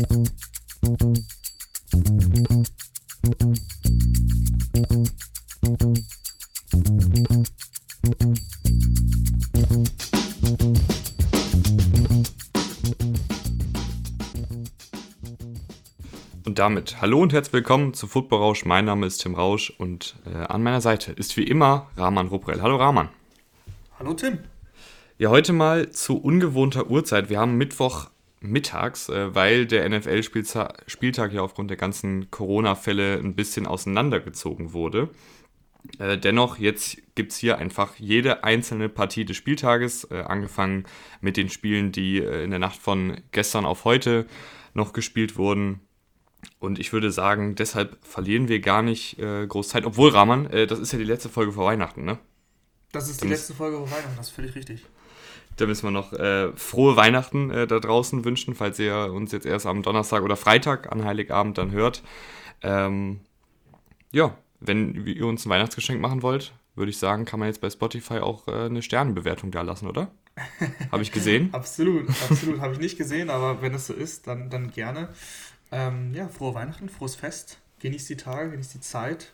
Und damit hallo und herzlich willkommen zu Football Rausch. Mein Name ist Tim Rausch und äh, an meiner Seite ist wie immer Rahman Ruprell. Hallo Rahman. Hallo Tim. Ja, heute mal zu ungewohnter Uhrzeit. Wir haben Mittwoch mittags, äh, weil der NFL-Spieltag ja aufgrund der ganzen Corona-Fälle ein bisschen auseinandergezogen wurde. Äh, dennoch, jetzt gibt es hier einfach jede einzelne Partie des Spieltages, äh, angefangen mit den Spielen, die äh, in der Nacht von gestern auf heute noch gespielt wurden. Und ich würde sagen, deshalb verlieren wir gar nicht äh, groß Zeit. Obwohl, Rahman, äh, das ist ja die letzte Folge vor Weihnachten, ne? Das ist die da letzte Folge vor Weihnachten, das ist völlig richtig. Da müssen wir noch äh, frohe Weihnachten äh, da draußen wünschen, falls ihr uns jetzt erst am Donnerstag oder Freitag an Heiligabend dann hört. Ähm, ja, wenn ihr uns ein Weihnachtsgeschenk machen wollt, würde ich sagen, kann man jetzt bei Spotify auch äh, eine Sternenbewertung da lassen, oder? Habe ich gesehen? absolut, absolut. Habe ich nicht gesehen, aber wenn es so ist, dann, dann gerne. Ähm, ja, frohe Weihnachten, frohes Fest. Genießt die Tage, genießt die Zeit.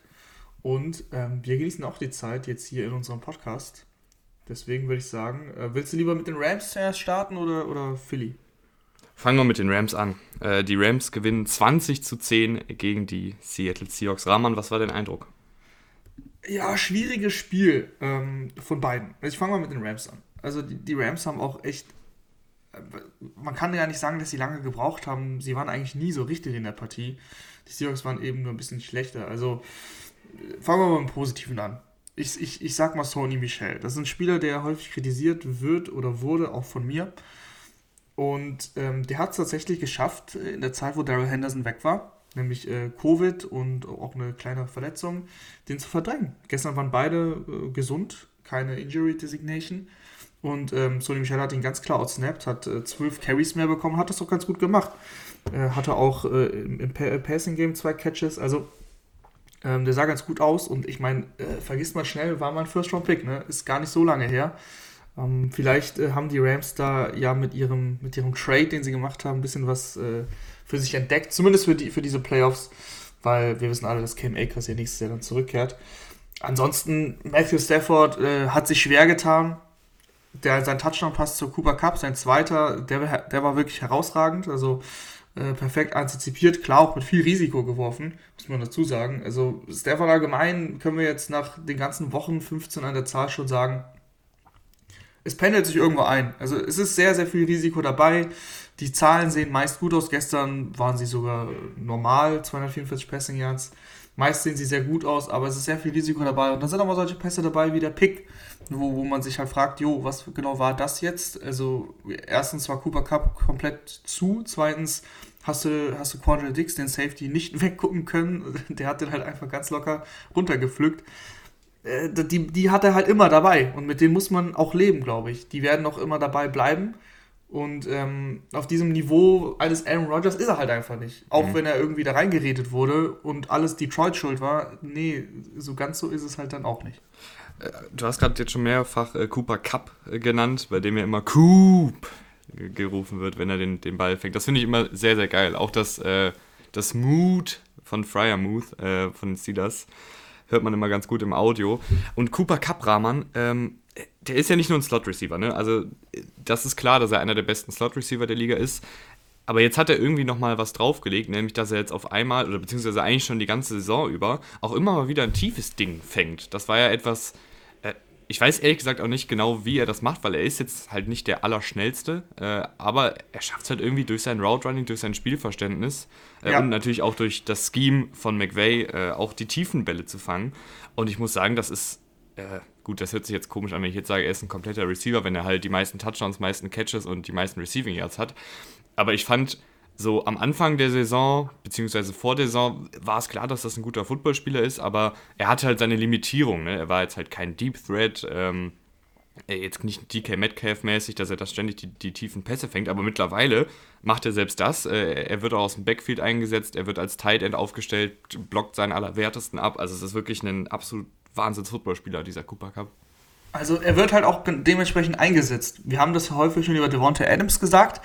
Und ähm, wir genießen auch die Zeit jetzt hier in unserem Podcast. Deswegen würde ich sagen, äh, willst du lieber mit den Rams zuerst starten oder, oder Philly? Fangen wir mit den Rams an. Äh, die Rams gewinnen 20 zu 10 gegen die Seattle Seahawks. Rahman, was war dein Eindruck? Ja, schwieriges Spiel ähm, von beiden. Ich fange mal mit den Rams an. Also die, die Rams haben auch echt äh, man kann ja nicht sagen, dass sie lange gebraucht haben. Sie waren eigentlich nie so richtig in der Partie. Die Seahawks waren eben nur ein bisschen schlechter. Also fangen wir mal mit dem Positiven an. Ich, ich, ich sag mal Sony Michel. Das ist ein Spieler, der häufig kritisiert wird oder wurde, auch von mir. Und ähm, der hat es tatsächlich geschafft, in der Zeit, wo Daryl Henderson weg war, nämlich äh, Covid und auch eine kleine Verletzung, den zu verdrängen. Gestern waren beide äh, gesund, keine Injury Designation. Und ähm, Sony Michel hat ihn ganz klar outsnapped, hat äh, zwölf Carries mehr bekommen, hat das doch ganz gut gemacht. Äh, hatte auch äh, im, im Passing Game zwei Catches, also ähm, der sah ganz gut aus und ich meine, äh, vergisst mal schnell, war mein First Round Pick, ne? Ist gar nicht so lange her. Ähm, vielleicht äh, haben die Rams da ja mit ihrem, mit ihrem Trade, den sie gemacht haben, ein bisschen was äh, für sich entdeckt, zumindest für, die, für diese Playoffs, weil wir wissen alle, dass Cam Akers ja nächstes Jahr dann zurückkehrt. Ansonsten, Matthew Stafford äh, hat sich schwer getan. Der, sein Touchdown-Pass zu Cooper Cup, sein zweiter, der, der war wirklich herausragend. Also äh, perfekt antizipiert, klar auch mit viel Risiko geworfen, muss man dazu sagen. Also Stafford allgemein können wir jetzt nach den ganzen Wochen 15 an der Zahl schon sagen, es pendelt sich irgendwo ein. Also es ist sehr, sehr viel Risiko dabei. Die Zahlen sehen meist gut aus. Gestern waren sie sogar normal, 244 Passing Yards. Meist sehen sie sehr gut aus, aber es ist sehr viel Risiko dabei. Und dann sind auch mal solche Pässe dabei wie der Pick, wo, wo man sich halt fragt, jo, was genau war das jetzt? Also erstens war Cooper Cup komplett zu, zweitens hast du, hast du Quandre Dix, den Safety, nicht weggucken können. Der hat den halt einfach ganz locker runtergepflückt. Äh, die, die hat er halt immer dabei und mit denen muss man auch leben, glaube ich. Die werden auch immer dabei bleiben. Und ähm, auf diesem Niveau eines Aaron Rodgers ist er halt einfach nicht. Auch mhm. wenn er irgendwie da reingeredet wurde und alles Detroit schuld war. Nee, so ganz so ist es halt dann auch nicht. Äh, du hast gerade jetzt schon mehrfach äh, Cooper Cup äh, genannt, bei dem er immer Coop gerufen wird, wenn er den, den Ball fängt. Das finde ich immer sehr, sehr geil. Auch das, äh, das Mood von Fryermuth, äh, von den Steelers, hört man immer ganz gut im Audio. Und Cooper Cup-Rahman, ähm, der ist ja nicht nur ein Slot-Receiver, ne? Also, das ist klar, dass er einer der besten Slot-Receiver der Liga ist. Aber jetzt hat er irgendwie nochmal was draufgelegt, nämlich dass er jetzt auf einmal, oder beziehungsweise eigentlich schon die ganze Saison über, auch immer mal wieder ein tiefes Ding fängt. Das war ja etwas, ich weiß ehrlich gesagt auch nicht genau, wie er das macht, weil er ist jetzt halt nicht der Allerschnellste, äh, aber er schafft es halt irgendwie durch sein Route Running, durch sein Spielverständnis äh, ja. und natürlich auch durch das Scheme von McVay äh, auch die tiefen Bälle zu fangen. Und ich muss sagen, das ist, äh, gut, das hört sich jetzt komisch an, wenn ich jetzt sage, er ist ein kompletter Receiver, wenn er halt die meisten Touchdowns, meisten Catches und die meisten Receiving Yards hat. Aber ich fand, so am Anfang der Saison, beziehungsweise vor der Saison, war es klar, dass das ein guter Footballspieler ist, aber er hatte halt seine Limitierung. Ne? Er war jetzt halt kein Deep Threat, ähm, jetzt nicht DK Metcalf-mäßig, dass er das ständig die, die, tiefen Pässe fängt, aber mittlerweile macht er selbst das. Äh, er wird auch aus dem Backfield eingesetzt, er wird als Tight End aufgestellt, blockt seinen Allerwertesten ab. Also es ist wirklich ein absolut Wahnsinns-Footballspieler, dieser Cooper Cup. Also er wird halt auch dementsprechend eingesetzt. Wir haben das häufig schon über Devonta Adams gesagt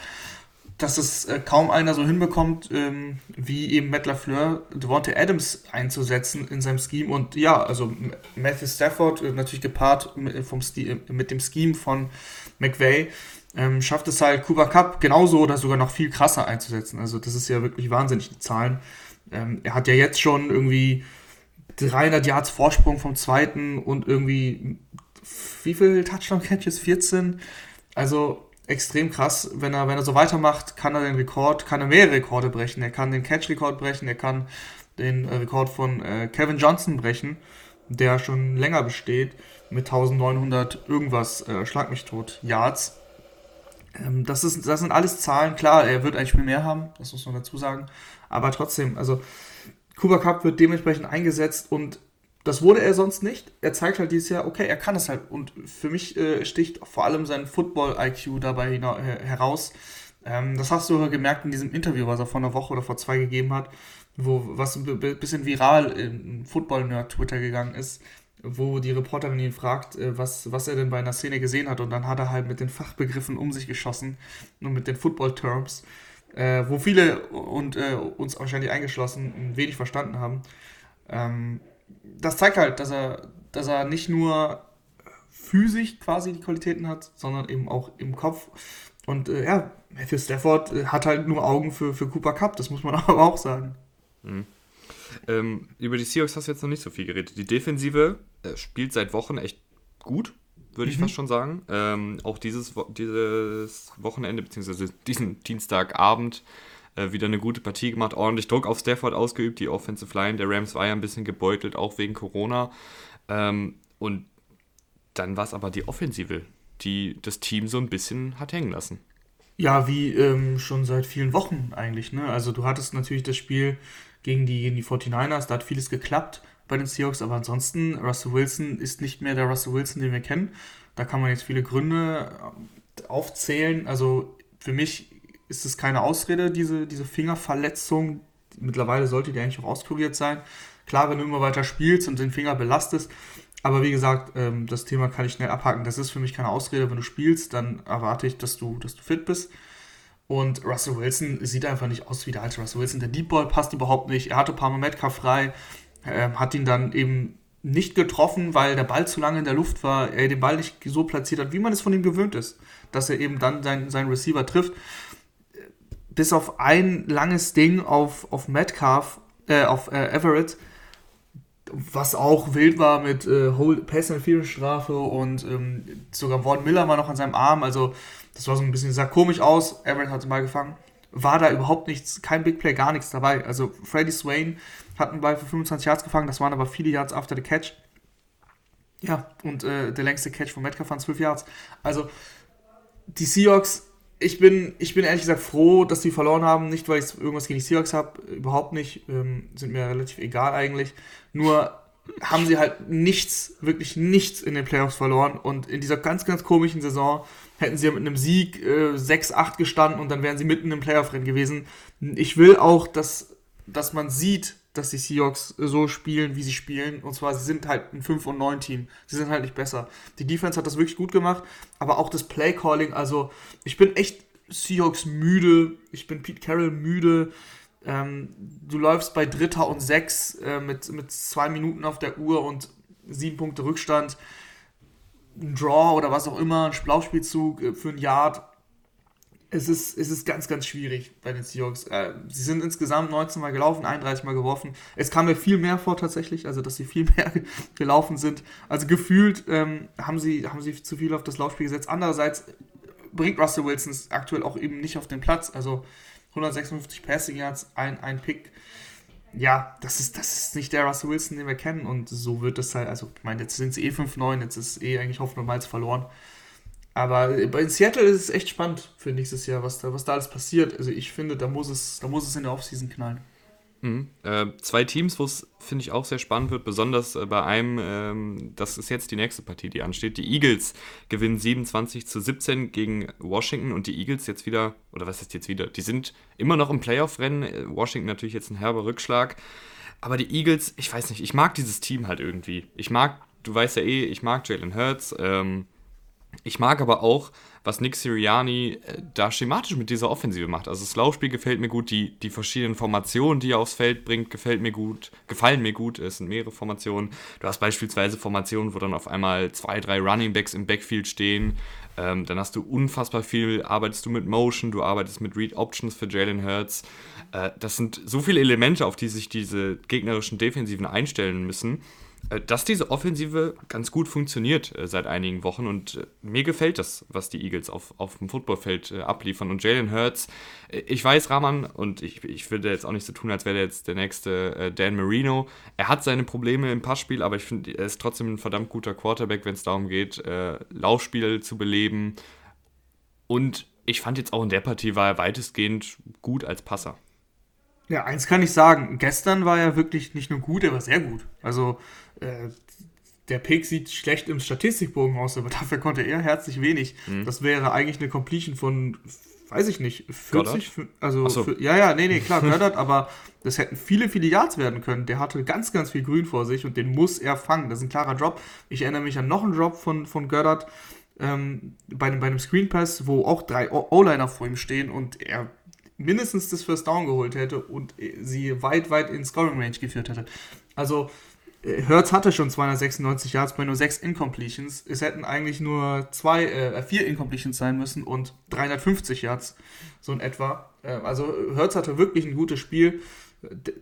dass es äh, kaum einer so hinbekommt, ähm, wie eben Matt LaFleur, Devontae Adams einzusetzen in seinem Scheme. Und ja, also Matthew Stafford, äh, natürlich gepaart äh, mit dem Scheme von McVay, ähm, schafft es halt Cooper Cup genauso oder sogar noch viel krasser einzusetzen. Also das ist ja wirklich wahnsinnig, die Zahlen. Ähm, er hat ja jetzt schon irgendwie 300 Yards Vorsprung vom zweiten und irgendwie wie viele Touchdown-Catches? 14? Also extrem krass. Wenn er, wenn er so weitermacht, kann er den Rekord, kann er mehrere Rekorde brechen. Er kann den Catch-Rekord brechen, er kann den äh, Rekord von äh, Kevin Johnson brechen, der schon länger besteht, mit 1900 irgendwas, äh, schlag mich tot, Yards. Ähm, das, ist, das sind alles Zahlen, klar, er wird ein Spiel mehr haben, das muss man dazu sagen. Aber trotzdem, also Cooper Cup wird dementsprechend eingesetzt und das wurde er sonst nicht. Er zeigt halt dieses Jahr, okay, er kann es halt. Und für mich äh, sticht vor allem sein Football-IQ dabei heraus. Ähm, das hast du gemerkt in diesem Interview, was er vor einer Woche oder vor zwei gegeben hat, wo was ein bisschen viral in Football-Nerd-Twitter gegangen ist, wo die Reporterin ihn fragt, äh, was, was er denn bei einer Szene gesehen hat. Und dann hat er halt mit den Fachbegriffen um sich geschossen und mit den Football-Terms, äh, wo viele und äh, uns wahrscheinlich eingeschlossen wenig verstanden haben. Ähm, das zeigt halt, dass er, dass er nicht nur physisch quasi die Qualitäten hat, sondern eben auch im Kopf. Und äh, ja, Matthew Stafford äh, hat halt nur Augen für, für Cooper Cup, das muss man aber auch sagen. Mhm. Ähm, über die Seahawks hast du jetzt noch nicht so viel geredet. Die Defensive äh, spielt seit Wochen echt gut, würde mhm. ich fast schon sagen. Ähm, auch dieses, dieses Wochenende, beziehungsweise diesen Dienstagabend äh, wieder eine gute Partie gemacht, ordentlich Druck auf Stafford ausgeübt. Die Offensive Line der Rams war ja ein bisschen gebeutelt, auch wegen Corona. Ähm, und dann war es aber die Offensive, die das Team so ein bisschen hat hängen lassen. Ja, wie ähm, schon seit vielen Wochen eigentlich. Ne? Also du hattest natürlich das Spiel gegen die, gegen die 49ers, da hat vieles geklappt bei den Seahawks, aber ansonsten, Russell Wilson ist nicht mehr der Russell Wilson, den wir kennen. Da kann man jetzt viele Gründe äh, aufzählen. Also für mich ist es keine Ausrede, diese, diese Fingerverletzung. Mittlerweile sollte die eigentlich auch auskuriert sein. Klar, wenn du immer weiter spielst und den Finger belastest, aber wie gesagt, ähm, das Thema kann ich schnell abhaken. Das ist für mich keine Ausrede. Wenn du spielst, dann erwarte ich, dass du, dass du fit bist. Und Russell Wilson sieht einfach nicht aus wie der alte Russell Wilson. Der Deep Ball passt überhaupt nicht. Er hatte Palmer Metcalf frei, äh, hat ihn dann eben nicht getroffen, weil der Ball zu lange in der Luft war, er den Ball nicht so platziert hat, wie man es von ihm gewöhnt ist, dass er eben dann seinen, seinen Receiver trifft. Bis auf ein langes Ding auf, auf Metcalf, äh, auf äh, Everett, was auch wild war mit äh, Pass Interference Strafe und ähm, sogar Vaughn Miller war noch an seinem Arm, also das war so ein bisschen, sah komisch aus, Everett hat mal gefangen, war da überhaupt nichts, kein Big Play, gar nichts dabei, also Freddie Swain hat einen Ball für 25 Yards gefangen, das waren aber viele Yards after the catch, ja, und äh, der längste Catch von Metcalf waren 12 Yards, also die Seahawks ich bin, ich bin ehrlich gesagt froh, dass die verloren haben. Nicht, weil ich irgendwas gegen die Seahawks habe, überhaupt nicht. Ähm, sind mir relativ egal eigentlich. Nur haben sie halt nichts, wirklich nichts in den Playoffs verloren. Und in dieser ganz, ganz komischen Saison hätten sie ja mit einem Sieg äh, 6-8 gestanden und dann wären sie mitten im Playoff-Rennen gewesen. Ich will auch, dass, dass man sieht, dass die Seahawks so spielen, wie sie spielen. Und zwar, sie sind halt ein 5 und 9 Team. Sie sind halt nicht besser. Die Defense hat das wirklich gut gemacht, aber auch das Play Calling, also ich bin echt Seahawks müde. Ich bin Pete Carroll müde. Ähm, du läufst bei Dritter und Sechs äh, mit, mit zwei Minuten auf der Uhr und sieben Punkte Rückstand. Ein Draw oder was auch immer, ein Laufspielzug äh, für ein Yard es ist, es ist ganz, ganz schwierig bei den Seahawks. Äh, sie sind insgesamt 19 Mal gelaufen, 31 Mal geworfen. Es kam mir viel mehr vor tatsächlich, also dass sie viel mehr gelaufen sind. Also gefühlt ähm, haben, sie, haben sie zu viel auf das Laufspiel gesetzt. Andererseits bringt Russell Wilson es aktuell auch eben nicht auf den Platz. Also 156 Passing Yards, ein, ein Pick. Ja, das ist, das ist nicht der Russell Wilson, den wir kennen. Und so wird es halt, also ich meine, jetzt sind sie eh 5-9, jetzt ist eh eigentlich Hoffnung mal verloren. Aber in Seattle ist es echt spannend für nächstes Jahr, was da, was da alles passiert. Also ich finde, da muss es, da muss es in der Offseason knallen. Mhm. Äh, zwei Teams, wo es, finde ich, auch sehr spannend wird, besonders äh, bei einem, ähm, das ist jetzt die nächste Partie, die ansteht. Die Eagles gewinnen 27 zu 17 gegen Washington und die Eagles jetzt wieder, oder was ist jetzt wieder? Die sind immer noch im Playoff-Rennen. Äh, Washington natürlich jetzt ein herber Rückschlag. Aber die Eagles, ich weiß nicht, ich mag dieses Team halt irgendwie. Ich mag, du weißt ja eh, ich mag Jalen Hurts. Ähm, Ich mag aber auch, was Nick Sirianni äh, da schematisch mit dieser Offensive macht. Also das Laufspiel gefällt mir gut, die, die verschiedenen Formationen, die er aufs Feld bringt, gefällt mir gut, gefallen mir gut. Es sind mehrere Formationen. Du hast beispielsweise Formationen, wo dann auf einmal zwei, drei Running Backs im Backfield stehen. Ähm, dann hast du unfassbar viel, arbeitest du mit Motion, du arbeitest mit Read Options für Jalen Hurts. Äh, das sind so viele Elemente, auf die sich diese gegnerischen Defensiven einstellen müssen dass diese Offensive ganz gut funktioniert äh, seit einigen Wochen und äh, mir gefällt das, was die Eagles auf, auf dem Footballfeld äh, abliefern. Und Jalen Hurts, äh, ich weiß, Rahman, und ich, ich würde jetzt auch nicht so tun, als wäre er jetzt der nächste äh, Dan Marino. Er hat seine Probleme im Passspiel, aber ich finde, er ist trotzdem ein verdammt guter Quarterback, wenn es darum geht, Laufspiel zu beleben. Und ich fand jetzt auch in der Partie war er weitestgehend gut als Passer. Ja, eins kann ich sagen. Gestern war er wirklich nicht nur gut, er war sehr gut. Also äh, der Pick sieht schlecht im Statistikbogen aus, aber dafür konnte er herzlich wenig. Mhm. Das wäre eigentlich eine Completion von, weiß ich nicht, 40. Goddard? Also, so. für, ja, ja, nee, nee, klar, Goddard, aber das hätten viele, viele Yards werden können. Der hatte ganz, ganz viel Grün vor sich und den muss er fangen. Das ist ein klarer Drop. Ich erinnere mich an noch einen Drop von, von Goddard ähm, bei, einem, bei einem Screen Pass, wo auch drei O-Liner vor ihm stehen und er mindestens das First Down geholt hätte und sie weit, weit in Scoring Range geführt hätte. Also, äh, Hertz hatte schon 296 Yards bei nur 6 Incompletions. Es hätten eigentlich nur zwei, äh, vier Incompletions sein müssen und 350 Yards, so in etwa. Äh, also Hertz hatte wirklich ein gutes Spiel.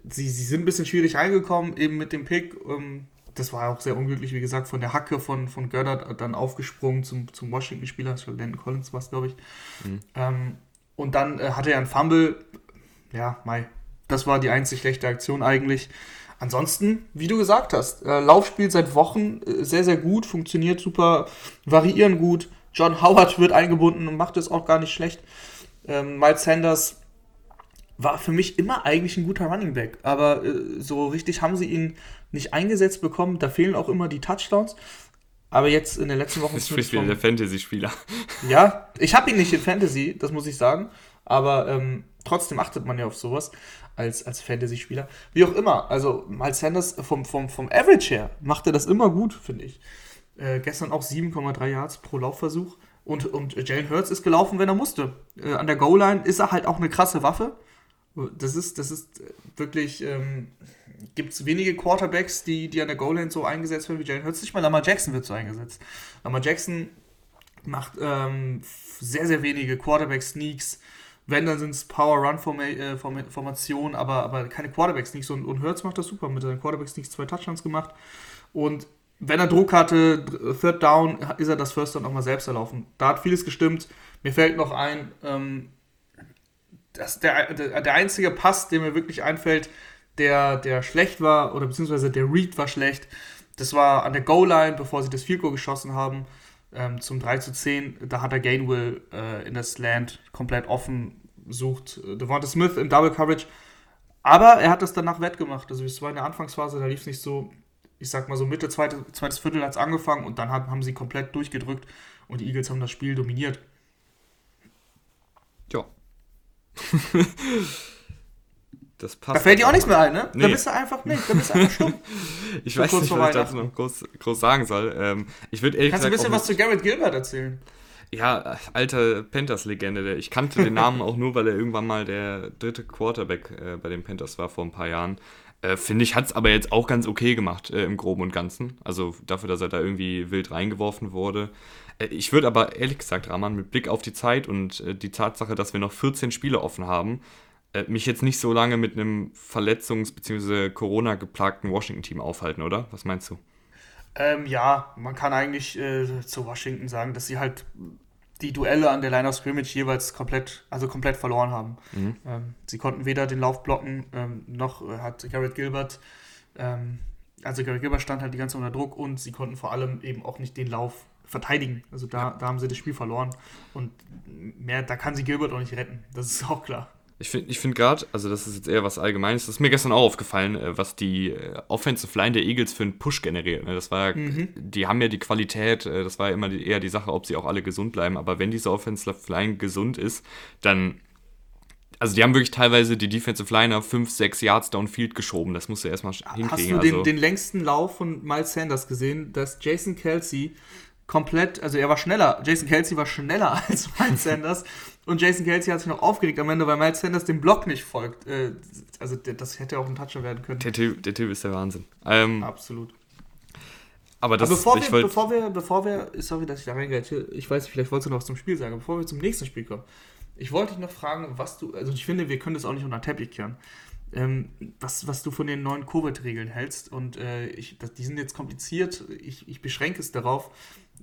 Sie, sie sind ein bisschen schwierig reingekommen, eben mit dem Pick. Ähm, das war auch sehr unglücklich, wie gesagt, von der Hacke von, von Goddard dann aufgesprungen zum, zum Washington-Spieler. Landon Collins war es, glaube ich. Mhm. Ähm, und dann äh, hatte er einen Fumble. Ja, Mai. Das war die einzig schlechte Aktion eigentlich. Ansonsten, wie du gesagt hast, äh, Laufspiel seit Wochen äh, sehr, sehr gut, funktioniert super, variieren gut. John Howard wird eingebunden und macht es auch gar nicht schlecht. Ähm, Miles Sanders war für mich immer eigentlich ein guter Running Back, aber äh, so richtig haben sie ihn nicht eingesetzt bekommen. Da fehlen auch immer die Touchdowns. Aber jetzt in den letzten Wochen. Das spricht wieder der Fantasy-Spieler. Ja, ich habe ihn nicht in Fantasy, das muss ich sagen. Aber ähm, trotzdem achtet man ja auf sowas als, als Fantasy-Spieler. Wie auch immer, also Miles Sanders vom, vom, vom Average her macht er das immer gut, finde ich. Äh, gestern auch 7,3 Yards pro Laufversuch. Und, und Jalen Hurts ist gelaufen, wenn er musste. Äh, an der Goal-Line ist er halt auch eine krasse Waffe. Das ist, das ist wirklich. Ähm, gibt es wenige Quarterbacks, die, die an der Goal-Line so eingesetzt werden wie Jalen Hurts. Nicht mal Lamar Jackson wird so eingesetzt. Lamar Jackson macht ähm, sehr, sehr wenige Quarterback-Sneaks. Wenn, dann sind es Power-Run-Formationen, aber, aber keine Quarterback-Sneaks. Und, und Hurts macht das super. Mit seinen Quarterback-Sneaks zwei Touchdowns gemacht. Und wenn er Druck hatte, Third Down, ist er das First Down auch mal selbst erlaufen. Da hat vieles gestimmt. Mir fällt noch ein, ähm, dass der, der, der einzige Pass, der mir wirklich einfällt, der, der schlecht war, oder beziehungsweise der Read war schlecht. Das war an der Goal-Line, bevor sie das Field Goal geschossen haben, ähm, zum 3 zu 10. Da hat er Gainwell äh, in das Land komplett offen, sucht äh, Devonta Smith im Double Coverage. Aber er hat das danach wettgemacht. Also es war in der Anfangsphase, da lief es nicht so, ich sag mal so Mitte, zweite, zweites Viertel hat es angefangen und dann haben, haben sie komplett durchgedrückt und die Eagles haben das Spiel dominiert. Ja. Das passt. Da fällt dir auch nichts mehr ein, ne? Nee. Da bist du einfach nicht, da bist du einfach stumm. ich weiß nicht, was ich dazu noch groß, groß sagen soll. Ähm, ich würde ehrlich Kannst du ein bisschen was zu Garrett Gilbert erzählen? Ja, alter Panthers-Legende. Ich kannte den Namen auch nur, weil er irgendwann mal der dritte Quarterback äh, bei den Panthers war vor ein paar Jahren. Äh, Finde ich, hat es aber jetzt auch ganz okay gemacht äh, im Groben und Ganzen. Also dafür, dass er da irgendwie wild reingeworfen wurde. Äh, ich würde aber ehrlich gesagt, Rahman, mit Blick auf die Zeit und äh, die Tatsache, dass wir noch 14 Spiele offen haben, äh, mich jetzt nicht so lange mit einem Verletzungs- bzw. Corona-geplagten Washington-Team aufhalten, oder? Was meinst du? Ähm, ja, man kann eigentlich äh, zu Washington sagen, dass sie halt die Duelle an der Line of Scrimmage jeweils komplett, also komplett verloren haben. Mhm. Ähm, sie konnten weder den Lauf blocken, ähm, noch äh, hat Garrett Gilbert, ähm, also Garrett Gilbert stand halt die ganze Zeit unter Druck und sie konnten vor allem eben auch nicht den Lauf verteidigen. Also da, ja. da haben sie das Spiel verloren und mehr, da kann sie Gilbert auch nicht retten. Das ist auch klar. Ich finde ich find gerade, also das ist jetzt eher was Allgemeines, das ist mir gestern auch aufgefallen, äh, was die äh, Offensive Line der Eagles für einen Push generiert. Ne? Das war, mhm. die haben ja die Qualität, äh, das war ja immer die, eher die Sache, ob sie auch alle gesund bleiben, aber wenn diese Offensive Line gesund ist, dann also die haben wirklich teilweise die Defensive Line auf 5, 6 Yards downfield geschoben. Das musst du erstmal hinkriegen. Hast du den, also, den längsten Lauf von Miles Sanders gesehen, dass Jason Kelsey komplett, also er war schneller. Jason Kelsey war schneller als Miles Sanders. Und Jason Kelsey hat sich noch aufgeregt am Ende, weil Miles Sanders dem Block nicht folgt. Äh, also das hätte auch ein Toucher werden können. Der Typ, der typ ist der Wahnsinn. Ähm, Absolut. Aber, das, aber bevor, wir, wollt... bevor, wir, bevor wir, sorry, dass ich da reingehe, ich weiß nicht, vielleicht wolltest du noch was zum Spiel sagen, bevor wir zum nächsten Spiel kommen. Ich wollte dich noch fragen, was du, also ich finde, wir können das auch nicht unter Teppich kehren ähm, was, was du von den neuen Covid-Regeln hältst. Und äh, ich, das, die sind jetzt kompliziert. Ich, ich beschränke es darauf,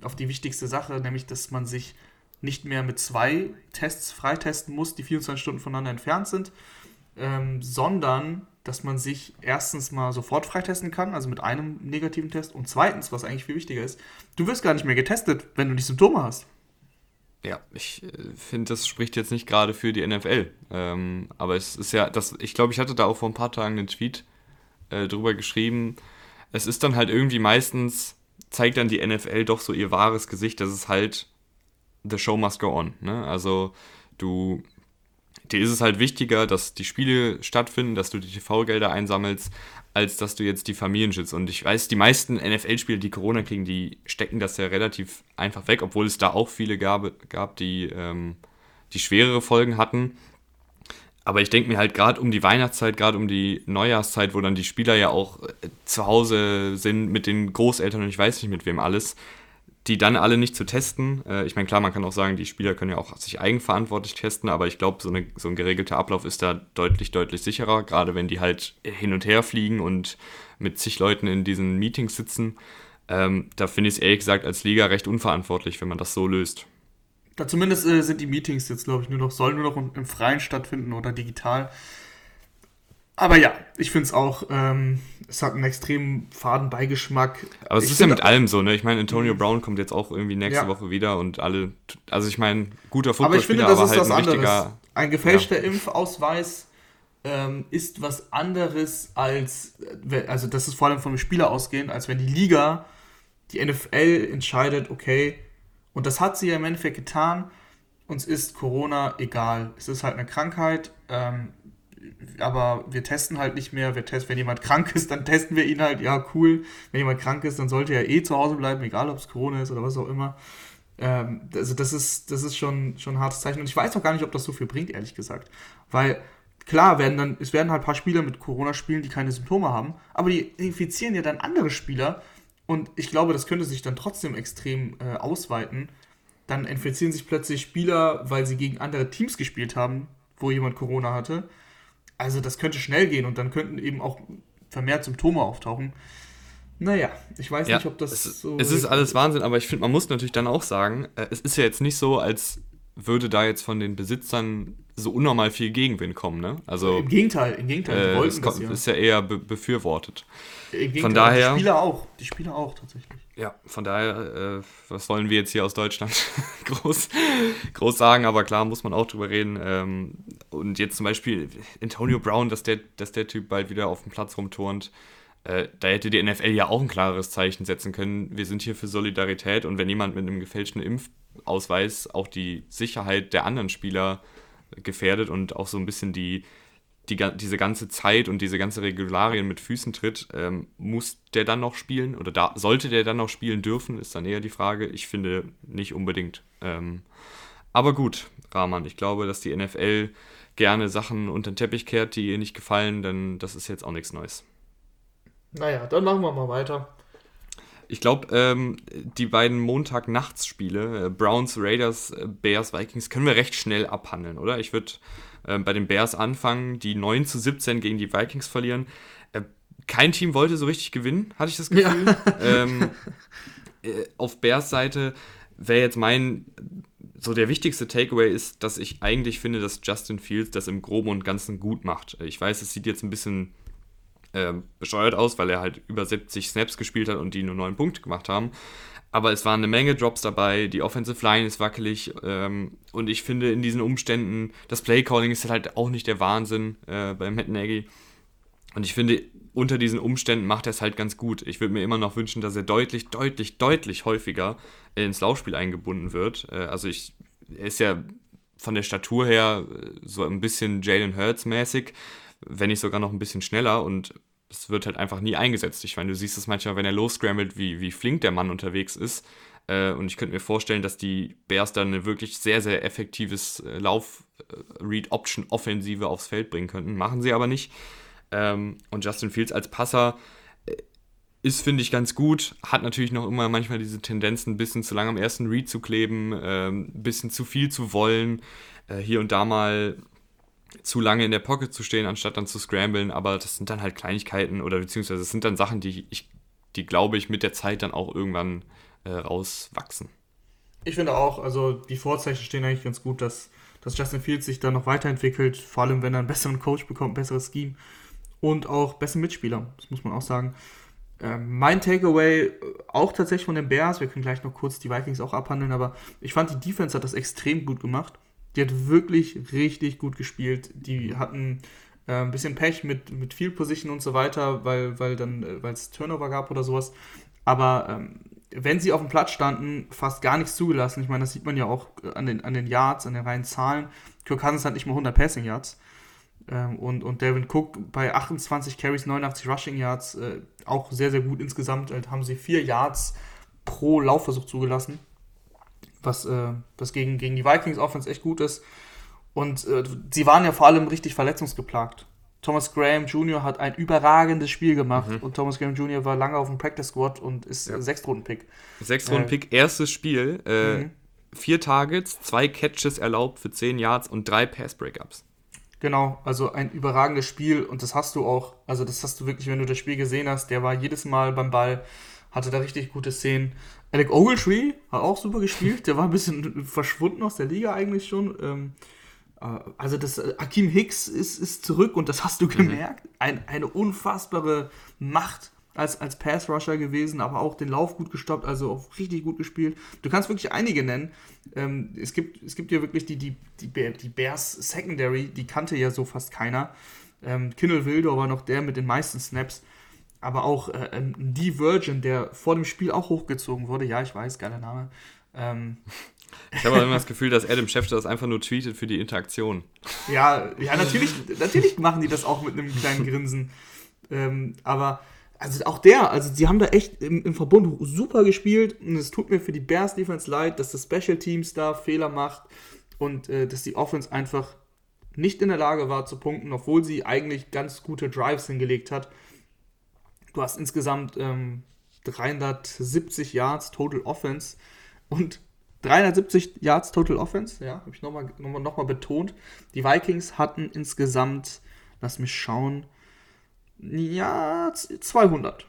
auf die wichtigste Sache, nämlich, dass man sich nicht mehr mit zwei Tests freitesten muss, die 24 Stunden voneinander entfernt sind, ähm, sondern dass man sich erstens mal sofort freitesten kann, also mit einem negativen Test, und zweitens, was eigentlich viel wichtiger ist, du wirst gar nicht mehr getestet, wenn du die Symptome hast. Ja, ich äh, finde, das spricht jetzt nicht gerade für die NFL. Ähm, aber es ist ja, das, ich glaube, ich hatte da auch vor ein paar Tagen einen Tweet äh, drüber geschrieben. Es ist dann halt irgendwie meistens, zeigt dann die NFL doch so ihr wahres Gesicht, dass es halt the show must go on. Ne? Also du, dir ist es halt wichtiger, dass die Spiele stattfinden, dass du die TV-Gelder einsammelst, als dass du jetzt die Familien schützt. Und ich weiß, die meisten NFL-Spieler, die Corona kriegen, die stecken das ja relativ einfach weg, obwohl es da auch viele gab, gab die, ähm, die schwerere Folgen hatten. Aber ich denke mir halt gerade um die Weihnachtszeit, gerade um die Neujahrszeit, wo dann die Spieler ja auch äh, zu Hause sind mit den Großeltern und ich weiß nicht mit wem alles, die dann alle nicht zu testen. Äh, ich meine, klar, man kann auch sagen, die Spieler können ja auch sich eigenverantwortlich testen, aber ich glaube, so, so ein geregelter Ablauf ist da deutlich, deutlich sicherer, gerade wenn die halt hin und her fliegen und mit zig Leuten in diesen Meetings sitzen. Ähm, da finde ich es ehrlich gesagt als Liga recht unverantwortlich, wenn man das so löst. Da zumindest äh, sind die Meetings jetzt, glaube ich, nur noch, sollen nur noch im Freien stattfinden oder digital. Aber ja, ich finde es auch, ähm, es hat einen extrem faden Beigeschmack. Aber es ich ist ja mit allem so, ne? Ich meine, Antonio mhm. Brown kommt jetzt auch irgendwie nächste ja. Woche wieder und alle, also ich meine, guter Footballspieler, aber, aber halt ein richtiger... Ein gefälschter ja. Impfausweis ähm, ist was anderes als, also das ist vor allem vom Spieler ausgehend, als wenn die Liga, die NFL entscheidet, okay, und das hat sie ja im Endeffekt getan, uns ist Corona egal. Es ist halt eine Krankheit, ähm, aber wir testen halt nicht mehr. Wir testen, wenn jemand krank ist, dann testen wir ihn halt. Ja, cool. Wenn jemand krank ist, dann sollte er eh zu Hause bleiben, egal ob es Corona ist oder was auch immer. Ähm, also das ist, das ist schon, schon ein hartes Zeichen. Und ich weiß auch gar nicht, ob das so viel bringt, ehrlich gesagt. Weil klar werden dann, es werden halt ein paar Spieler mit Corona spielen, die keine Symptome haben, aber die infizieren ja dann andere Spieler. Und ich glaube, das könnte sich dann trotzdem extrem äh, ausweiten. Dann infizieren sich plötzlich Spieler, weil sie gegen andere Teams gespielt haben, wo jemand Corona hatte. Also das könnte schnell gehen und dann könnten eben auch vermehrt Symptome auftauchen. Naja, ich weiß ja, nicht, ob das es, so. Es ist alles Wahnsinn, aber ich finde, man muss natürlich dann auch sagen, äh, es ist ja jetzt nicht so, als würde da jetzt von den Besitzern so unnormal viel Gegenwind kommen, ne? Also im Gegenteil, im Gegenteil, die äh, wollten das ja. ist ja eher be befürwortet. Im Gegenteil, von daher, die Spieler auch, die Spieler auch tatsächlich. Ja, von daher, äh, was wollen wir jetzt hier aus Deutschland groß, groß sagen, aber klar muss man auch drüber reden. Ähm, und jetzt zum Beispiel Antonio Brown, dass der, dass der Typ bald wieder auf dem Platz rumturnt, äh, da hätte die NFL ja auch ein klares Zeichen setzen können. Wir sind hier für Solidarität und wenn jemand mit einem gefälschten Impfausweis auch die Sicherheit der anderen Spieler gefährdet und auch so ein bisschen die, die, diese ganze Zeit und diese ganze Regularien mit Füßen tritt, ähm, muss der dann noch spielen oder da, sollte der dann noch spielen dürfen, ist dann eher die Frage. Ich finde nicht unbedingt. Ähm, aber gut, Rahman, ich glaube, dass die NFL gerne Sachen unter den Teppich kehrt, die ihr nicht gefallen, denn das ist jetzt auch nichts Neues. Naja, dann machen wir mal weiter. Ich glaube, ähm, die beiden Montag-Nachts-Spiele, äh, Browns, Raiders, äh, Bears, Vikings, können wir recht schnell abhandeln, oder? Ich würde äh, bei den Bears anfangen, die 9 zu 17 gegen die Vikings verlieren. Äh, kein Team wollte so richtig gewinnen, hatte ich das Gefühl. Ja. Ähm, äh, auf Bears Seite wäre jetzt mein, so der wichtigste Takeaway ist, dass ich eigentlich finde, dass Justin Fields das im Groben und Ganzen gut macht. Ich weiß, es sieht jetzt ein bisschen äh, bescheuert aus, weil er halt über 70 Snaps gespielt hat und die nur 9 Punkte gemacht haben. Aber es waren eine Menge Drops dabei, die Offensive Line ist wackelig ähm, und ich finde in diesen Umständen, das Playcalling ist halt auch nicht der Wahnsinn äh, bei Matt Nagy. Und ich finde, unter diesen Umständen macht er es halt ganz gut. Ich würde mir immer noch wünschen, dass er deutlich, deutlich, deutlich häufiger ins Laufspiel eingebunden wird. Äh, also ich, er ist ja von der Statur her äh, so ein bisschen Jalen Hurts mäßig, wenn nicht sogar noch ein bisschen schneller und es wird halt einfach nie eingesetzt. Ich meine, du siehst es manchmal, wenn er losscrambled, wie, wie flink der Mann unterwegs ist. Äh, und ich könnte mir vorstellen, dass die Bears dann eine wirklich sehr, sehr effektives äh, Lauf-Read-Option-Offensive aufs Feld bringen könnten. Machen sie aber nicht. Ähm, und Justin Fields als Passer äh, ist, finde ich, ganz gut. Hat natürlich noch immer manchmal diese Tendenz, ein bisschen zu lange am ersten Read zu kleben, ähm, ein bisschen zu viel zu wollen, äh, hier und da mal zu lange in der Pocket zu stehen, anstatt dann zu scramblen. Aber das sind dann halt Kleinigkeiten oder beziehungsweise das sind dann Sachen, die ich, die glaube ich, mit der Zeit dann auch irgendwann äh, rauswachsen. Ich finde auch, also die Vorzeichen stehen eigentlich ganz gut, dass, dass Justin Fields sich da noch weiterentwickelt, vor allem wenn er einen besseren Coach bekommt, ein besseres Scheme und auch bessere Mitspieler, das muss man auch sagen. Ähm, mein Takeaway äh, auch tatsächlich von den Bears, wir können gleich noch kurz die Vikings auch abhandeln, aber ich fand, die Defense hat das extrem gut gemacht. Die hat wirklich richtig gut gespielt. Die hatten äh, ein bisschen Pech mit, mit Field Position und so weiter, weil, weil dann, äh, weil es Turnover gab oder sowas. Aber ähm, wenn sie auf dem Platz standen, fast gar nichts zugelassen. Ich meine, das sieht man ja auch an den, an den Yards, an den reinen Zahlen. Kirk Cousins hat nicht mal 100 Passing Yards. Ähm, und, und Devin Cook bei 28 Carries, 89 Rushing Yards, äh, auch sehr, sehr gut insgesamt. Halt haben sie 4 Yards pro Laufversuch zugelassen, was, äh, was gegen, gegen die Vikings Offense echt gut ist. Und äh, sie waren ja vor allem richtig verletzungsgeplagt. Thomas Graham Jr. hat ein überragendes Spiel gemacht mhm. und Thomas Graham Jr. war lange auf dem Practice Squad und ist ja. Sechstrunden-Pick. Sechstrunden-Pick, äh, erstes Spiel. Äh, mhm. Vier Targets, zwei Catches erlaubt für 10 Yards und drei Pass-Breakups. Genau, also ein überragendes Spiel und das hast du auch, also das hast du wirklich, wenn du das Spiel gesehen hast, der war jedes Mal beim Ball, hatte da richtig gute Szenen. Alec Ogletree hat auch super gespielt, der war ein bisschen verschwunden aus der Liga eigentlich schon. Ähm, äh, also das äh, Akim Hicks ist, ist zurück und das hast du mhm. gemerkt. Ein, eine unfassbare Macht als, als Pass-Rusher gewesen, aber auch den Lauf gut gestoppt, also auch richtig gut gespielt. Du kannst wirklich einige nennen. Ähm, es, gibt, es gibt ja wirklich die, die, die, die Bears Secondary, die kannte ja so fast keiner. Ähm, Kindle Wildor war noch der mit den meisten Snaps. Aber auch äh, ähm, die Virgin, der vor dem Spiel auch hochgezogen wurde. Ja, ich weiß, geiler Name. Ähm, ich habe immer das Gefühl, dass Adam Schefter das einfach nur tweetet für die Interaktion. Ja, ja natürlich, natürlich machen die das auch mit einem kleinen Grinsen. Ähm, aber also auch der, also sie haben da echt im, im, Verbund super gespielt und es tut mir für die Bears Defense leid, dass das Special Teams da Fehler macht und äh, dass die Offense einfach nicht in der Lage war zu punkten, obwohl sie eigentlich ganz gute Drives hingelegt hat. Du hast insgesamt ähm, 370 Yards Total Offense und 370 Yards Total Offense, ja, habe ich nochmal noch mal, noch mal betont. Die Vikings hatten insgesamt, lass mich schauen, ja, 200.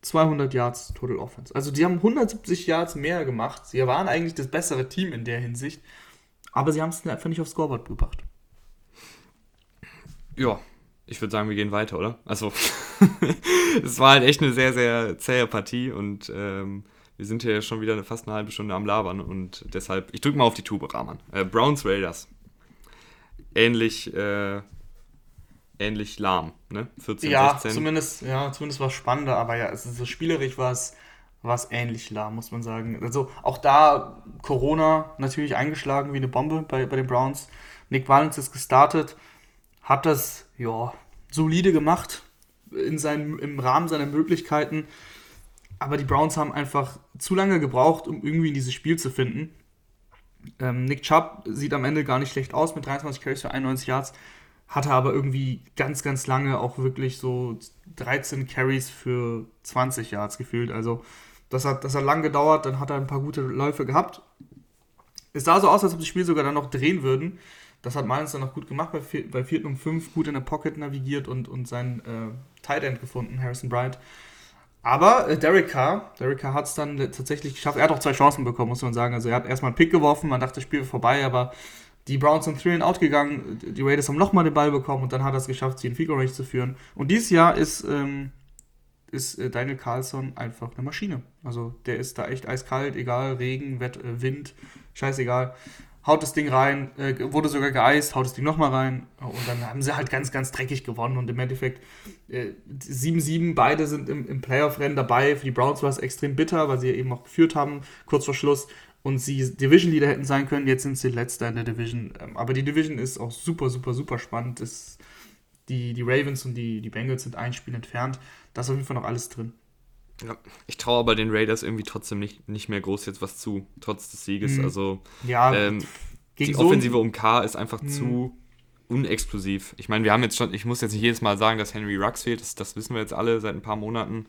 200 Yards Total Offense. Also die haben 170 Yards mehr gemacht. Sie waren eigentlich das bessere Team in der Hinsicht, aber sie haben es einfach nicht aufs Scoreboard gebracht. Ja, ich würde sagen, wir gehen weiter, oder? Also, es war halt echt eine sehr, sehr zähe Partie und ähm, wir sind hier schon wieder fast eine halbe Stunde am Labern und deshalb, ich drücke mal auf die Tube, Rahman. Äh, Browns Raiders. Ähnlich, äh, ähnlich lahm, ne? 14, ja, 16. Zumindest, ja, zumindest war es spannender, aber ja, es ist so spielerisch war es war ähnlich lahm, muss man sagen. Also auch da Corona natürlich eingeschlagen wie eine Bombe bei, bei den Browns. Nick Valens ist gestartet, hat das, ja, solide gemacht in seinem, im Rahmen seiner Möglichkeiten. Aber die Browns haben einfach zu lange gebraucht, um irgendwie in dieses Spiel zu finden. Ähm, Nick Chubb sieht am Ende gar nicht schlecht aus mit 23 Carries für 91 Yards, hatte aber irgendwie ganz, ganz lange auch wirklich so 13 Carries für 20 Yards gefühlt. Also das hat, das hat lang gedauert, dann hat er ein paar gute Läufe gehabt. Es sah so aus, als ob das Spiel sogar dann noch drehen würden. Das hat Miles dann noch gut gemacht, bei, bei 4. um 5 gut in der Pocket navigiert und, und seinen äh, Tight End gefunden, Harrison Bright. Aber äh, Derek Carr, Derek Carr hat es dann tatsächlich geschafft. Er hat auch zwei Chancen bekommen, muss man sagen. Also er hat erstmal einen Pick geworfen, man dachte, das Spiel ist vorbei, aber die Browns sind 3 and out gegangen, die Raiders haben nochmal den Ball bekommen und dann hat er es geschafft, sie in Field Range zu führen. Und dieses Jahr ist, ähm, ist äh, Daniel Carlson einfach eine Maschine. Also der ist da echt eiskalt, egal, Regen, Wett, äh, Wind, scheißegal haut das Ding rein, äh, wurde sogar geeist, haut das Ding nochmal rein und dann haben sie halt ganz, ganz dreckig gewonnen und im Endeffekt 7-7, äh, beide sind im, im Playoff-Rennen dabei. Für die Browns war es extrem bitter, weil sie eben auch geführt haben, kurz vor Schluss und sie Division-Leader hätten sein können, jetzt sind sie letzter in der Division. Ähm, aber die Division ist auch super, super, super spannend. Das, die, die Ravens und die, die Bengals sind ein Spiel entfernt. Da ist auf jeden Fall noch alles drin. Ich traue aber den Raiders irgendwie trotzdem nicht, nicht mehr groß jetzt was zu, trotz des Sieges. Mhm. Also Ja, ähm, die so Offensive um K ist einfach Mhm. zu unexplosiv. Ich meine, wir haben jetzt schon, ich muss jetzt nicht jedes Mal sagen, dass Henry Rux fehlt, das, das wissen wir jetzt alle seit ein paar Monaten.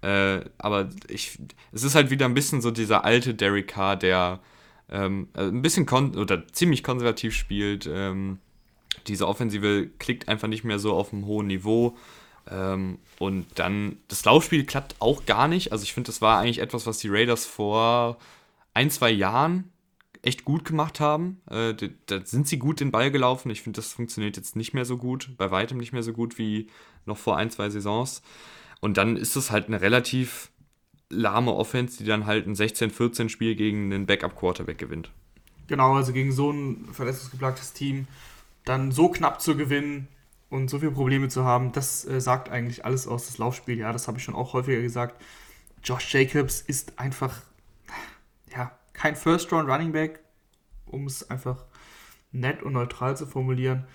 Äh, aber ich, es ist halt wieder ein bisschen so dieser alte Derek Carr, der ähm, äh, ein bisschen kon oder ziemlich konservativ spielt. Ähm, diese Offensive klickt einfach nicht mehr so auf einem hohen Niveau. Ähm, und dann, das Laufspiel klappt auch gar nicht. Also ich finde, das war eigentlich etwas, was die Raiders vor ein, zwei Jahren echt gut gemacht haben. Äh, da, sind sie gut den Ball gelaufen. Ich finde, das funktioniert jetzt nicht mehr so gut, bei weitem nicht mehr so gut wie noch vor ein, zwei Saisons. Und dann ist es halt eine relativ lahme Offense, die dann halt ein 16-14 Spiel gegen einen Backup-Quarterback gewinnt. Genau, also gegen so ein verletzungsgeplagtes Team dann so knapp zu gewinnen und so viele Probleme zu haben, das äh, sagt eigentlich alles aus das Laufspiel. Ja, das habe ich schon auch häufiger gesagt. Josh Jacobs ist einfach ja kein First-Round Running Back, um es einfach nett und neutral zu formulieren.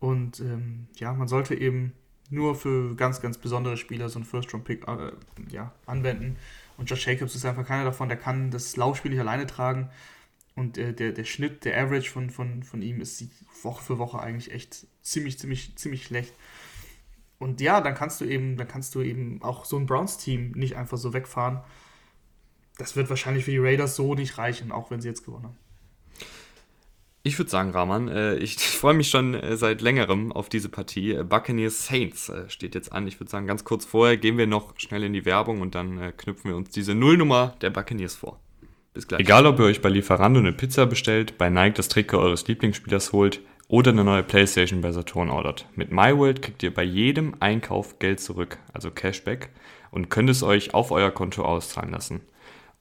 Und ähm, ja, man sollte eben nur für ganz, ganz besondere Spieler so einen First-Round-Pick äh, ja, anwenden. Und Josh Jacobs ist einfach keiner davon, der kann das Laufspiel nicht alleine tragen. Und äh, der, der Schnitt, der Average von, von, von ihm ist Woche für Woche eigentlich echt ziemlich, ziemlich, ziemlich schlecht. Und ja, dann kannst du eben, dann kannst du eben auch so ein Browns-Team nicht einfach so wegfahren. Das wird wahrscheinlich für die Raiders so nicht reichen, auch wenn sie jetzt gewonnen haben. Ich würde sagen, Rahman, äh, ich, freue mich schon äh, seit längerem auf diese Partie. Äh, Buccaneers Saints steht jetzt an. Ich würde sagen, ganz kurz vorher gehen wir noch schnell in die Werbung und dann knüpfen wir uns diese Nullnummer der Buccaneers vor. Bis gleich. Egal, ob ihr euch bei Lieferando eine Pizza bestellt, bei Nike das Trikot eures Lieblingsspielers holt oder eine neue Playstation bei Saturn ordert. Mit MyWorld kriegt ihr bei jedem Einkauf Geld zurück, also Cashback, und könnt es euch auf euer Konto auszahlen lassen.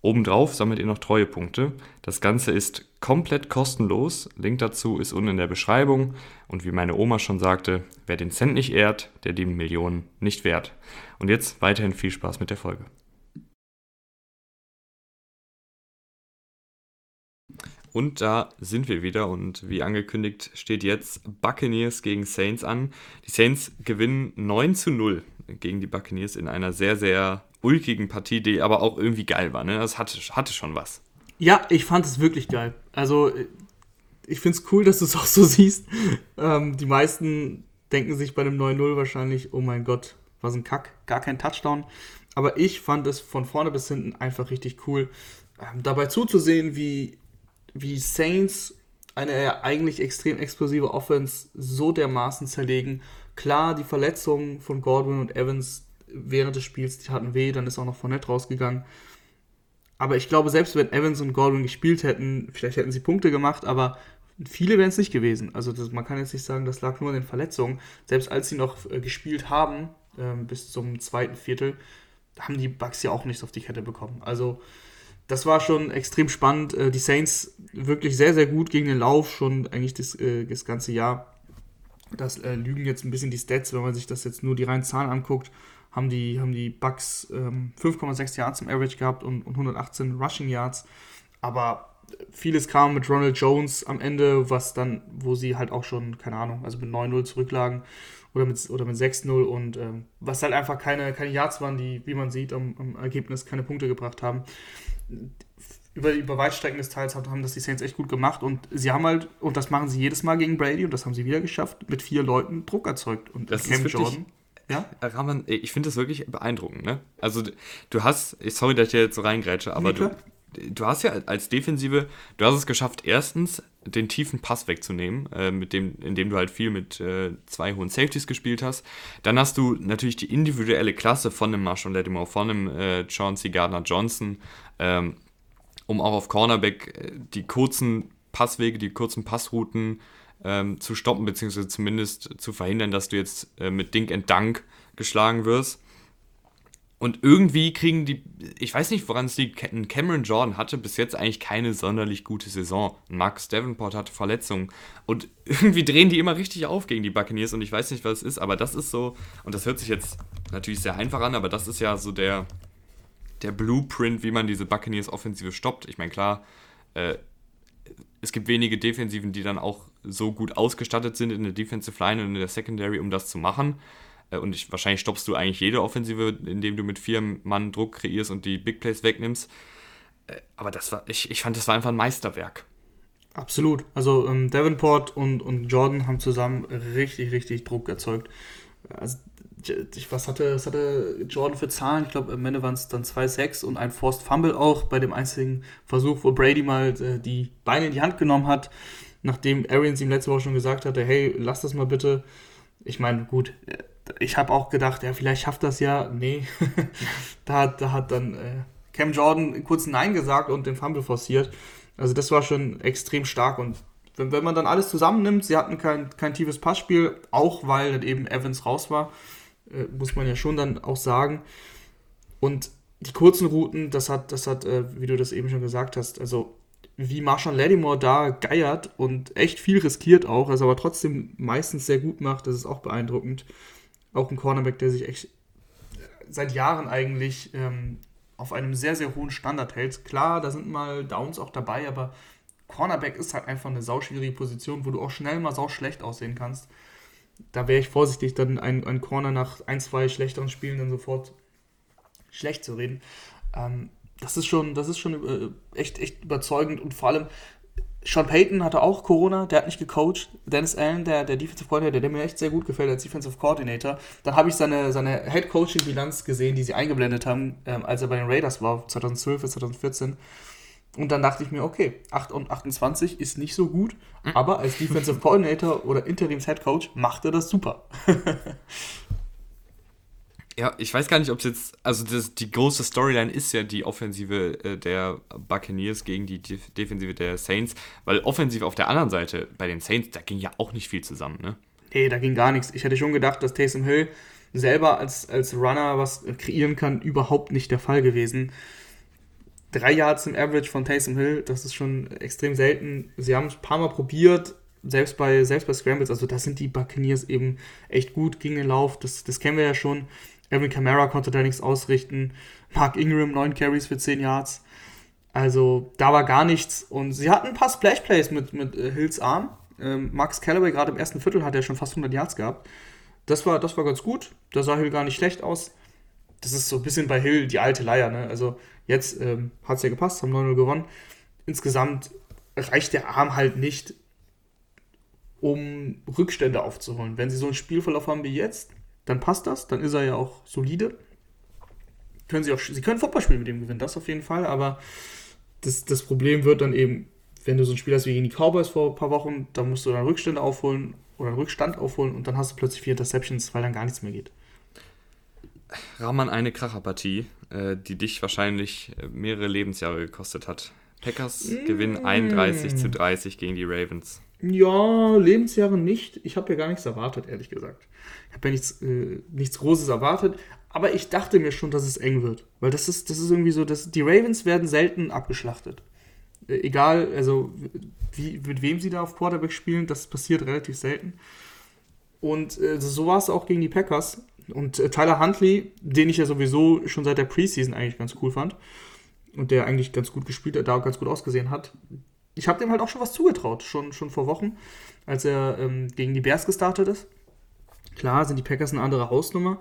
Obendrauf sammelt ihr noch Treuepunkte. Das Ganze ist komplett kostenlos. Link dazu ist unten in der Beschreibung. Und wie meine Oma schon sagte, wer den Cent nicht ehrt, der die Millionen nicht wert. Und jetzt weiterhin viel Spaß mit der Folge. Und da sind wir wieder und wie angekündigt steht jetzt Buccaneers gegen Saints an. Die Saints gewinnen 9 zu 0 gegen die Buccaneers in einer sehr, sehr ulkigen Partie, die aber auch irgendwie geil war. Ne? Das hatte, hatte schon was. Ja, ich fand es wirklich geil. Also, ich finde es cool, dass du es auch so siehst. Ähm, die meisten denken sich bei einem 9-0 wahrscheinlich, oh mein Gott, was ein Kack, gar kein Touchdown. Aber ich fand es von vorne bis hinten einfach richtig cool, ähm, dabei zuzusehen, wie, wie Saints eine eigentlich extrem explosive Offense so dermaßen zerlegen. Klar, die Verletzungen von Godwin und Evans während des Spiels, die hatten weh, dann ist auch noch Fournette rausgegangen. Aber ich glaube, selbst wenn Evans und Godwin gespielt hätten, vielleicht hätten sie Punkte gemacht, aber viele wären es nicht gewesen. Also das, man kann jetzt nicht sagen, das lag nur an den Verletzungen. Selbst als sie noch äh, gespielt haben, äh, bis zum zweiten Viertel, haben die Bucks ja auch nichts auf die Kette bekommen. Also das war schon extrem spannend. Äh, die Saints wirklich sehr, sehr gut gegen den Lauf, schon eigentlich das, äh, das ganze Jahr. Das äh, lügen jetzt ein bisschen die Stats, wenn man sich das jetzt nur die reinen Zahlen anguckt haben die, haben die Bucks ähm, 5,6 Yards im Average gehabt und, und 118 Rushing Yards. Aber vieles kam mit Ronald Jones am Ende, was dann, wo sie halt auch schon, keine Ahnung, also mit 9-0 zurücklagen oder mit, oder mit 6-0 und ähm, was halt einfach keine, keine Yards waren, die, wie man sieht, am, am Ergebnis keine Punkte gebracht haben. Über, über Weitstrecken des Teils haben das die Saints echt gut gemacht und sie haben halt, und das machen sie jedes Mal gegen Brady und das haben sie wieder geschafft, mit vier Leuten Druck erzeugt. Und Das Cam ist wirklich, ja? Rahman, ich finde das wirklich beeindruckend. Ne? Also du hast, sorry, dass ich jetzt so reingrätsche, aber Nee, du. Du hast ja als Defensive, du hast es geschafft, erstens den tiefen Pass wegzunehmen, äh, mit dem, indem du halt viel mit äh, zwei hohen Safeties gespielt hast. Dann hast du natürlich die individuelle Klasse von einem Marshall Lattimore, von einem äh, Chauncey Gardner-Johnson, ähm, um auch auf Cornerback äh, die kurzen Passwege, die kurzen Passrouten ähm, zu stoppen, beziehungsweise zumindest zu verhindern, dass du jetzt äh, mit Dink and Dunk geschlagen wirst. Und irgendwie kriegen die, ich weiß nicht, woran es liegt, Ca- Cameron Jordan hatte bis jetzt eigentlich keine sonderlich gute Saison. Marcus Davenport hatte Verletzungen. Und irgendwie drehen die immer richtig auf gegen die Buccaneers und ich weiß nicht, was es ist, aber das ist so, und das hört sich jetzt natürlich sehr einfach an, aber das ist ja so der, der Blueprint, wie man diese Buccaneers-Offensive stoppt. Ich meine, klar, äh, es gibt wenige Defensiven, die dann auch so gut ausgestattet sind in der Defensive Line und in der Secondary, um das zu machen. Äh, und ich, wahrscheinlich stoppst du eigentlich jede Offensive, indem du mit vier Mann Druck kreierst und die Big Plays wegnimmst. Äh, aber das war, ich, ich fand, das war einfach ein Meisterwerk. Absolut. Also ähm, Davenport und, und Jordan haben zusammen richtig, richtig Druck erzeugt. Also, was hatte, was hatte Jordan für Zahlen? Ich glaube, am Ende waren es dann zwei Sacks und ein Forced Fumble auch bei dem einzigen Versuch, wo Brady mal äh, die Beine in die Hand genommen hat, nachdem Arians ihm letzte Woche schon gesagt hatte, hey, lass das mal bitte. Ich meine, gut, äh, ich habe auch gedacht, ja, vielleicht schafft das ja. Nee, da, da hat dann äh, Cam Jordan kurz Nein gesagt und den Fumble forciert. Also das war schon extrem stark und wenn, wenn man dann alles zusammennimmt, sie hatten kein, kein tiefes Passspiel, auch weil dann eben Evans raus war, äh, muss man ja schon dann auch sagen. Und die kurzen Routen, das hat, das hat, äh, wie du das eben schon gesagt hast, also wie Marshall Lattimore da geiert und echt viel riskiert auch, also aber trotzdem meistens sehr gut macht, das ist auch beeindruckend. Auch ein Cornerback, der sich echt seit Jahren eigentlich ähm, auf einem sehr, sehr hohen Standard hält. Klar, da sind mal Downs auch dabei, aber Cornerback ist halt einfach eine sauschwierige Position, wo du auch schnell mal sau schlecht aussehen kannst. Da wäre ich vorsichtig, dann einen, einen Corner nach ein, zwei schlechteren Spielen dann sofort schlecht zu reden. Ähm, das ist schon, das ist schon äh, echt, echt überzeugend und vor allem Sean Payton hatte auch Corona, der hat nicht gecoacht. Dennis Allen, der, der Defensive Coordinator, der mir echt sehr gut gefällt als Defensive Coordinator. Dann habe ich seine, seine Head Coaching Bilanz gesehen, die sie eingeblendet haben, ähm, als er bei den Raiders war, 2012 bis 2014. Und dann dachte ich mir, okay, 8 und 28 ist nicht so gut, mhm. aber als Defensive Coordinator oder Interims Head Coach macht er das super. ja, ich weiß gar nicht, ob es jetzt, also das, die große Storyline ist ja die Offensive äh, der Buccaneers gegen die Def Defensive der Saints, weil offensiv auf der anderen Seite bei den Saints, da ging ja auch nicht viel zusammen, ne? Nee, da ging gar nichts. Ich hätte schon gedacht, dass Taysom Hill selber als, als Runner was kreieren kann, überhaupt nicht der Fall gewesen drei Yards im Average von Taysom Hill, das ist schon extrem selten. Sie haben es ein paar Mal probiert, selbst bei, selbst bei Scrambles, also da sind die Buccaneers eben echt gut gegen den Lauf, das, das kennen wir ja schon. Evan Kamara konnte da nichts ausrichten. Mark Ingram, 9 Carries für 10 Yards. Also da war gar nichts. Und sie hatten ein paar Splash-Plays mit, mit äh, Hills Arm. Ähm, Max Callaway gerade im ersten Viertel hat er schon fast 100 Yards gehabt. Das war, das war ganz gut. Da sah Hill gar nicht schlecht aus. Das ist so ein bisschen bei Hill die alte Leier. Ne? Also Jetzt ähm, hat es ja gepasst, haben 9-0 gewonnen. Insgesamt reicht der Arm halt nicht, um Rückstände aufzuholen. Wenn sie so einen Spielverlauf haben wie jetzt, dann passt das, dann ist er ja auch solide. Können sie, auch, sie können Football spielen mit dem gewinnen, das auf jeden Fall, aber das, das Problem wird dann eben, wenn du so ein Spiel hast wie gegen die Cowboys vor ein paar Wochen, dann musst du dann Rückstände aufholen oder einen Rückstand aufholen und dann hast du plötzlich vier Interceptions, weil dann gar nichts mehr geht. Rahman eine Kracherpartie, äh, die dich wahrscheinlich äh, mehrere Lebensjahre gekostet hat. Packers mm. gewinnen 31 zu 30 gegen die Ravens. Ja, Lebensjahre nicht. Ich habe ja gar nichts erwartet, ehrlich gesagt. Ich habe ja nichts, äh, nichts Großes erwartet. Aber ich dachte mir schon, dass es eng wird. Weil das ist, das ist irgendwie so, dass die Ravens werden selten abgeschlachtet. Äh, egal, also wie, mit wem sie da auf Quarterback spielen, das passiert relativ selten. Und äh, so war es auch gegen die Packers. Und äh, Tyler Huntley, den ich ja sowieso schon seit der Preseason eigentlich ganz cool fand und der eigentlich ganz gut gespielt hat, da auch ganz gut ausgesehen hat, ich habe dem halt auch schon was zugetraut, schon, schon vor Wochen, als er ähm, gegen die Bears gestartet ist. Klar sind die Packers eine andere Hausnummer,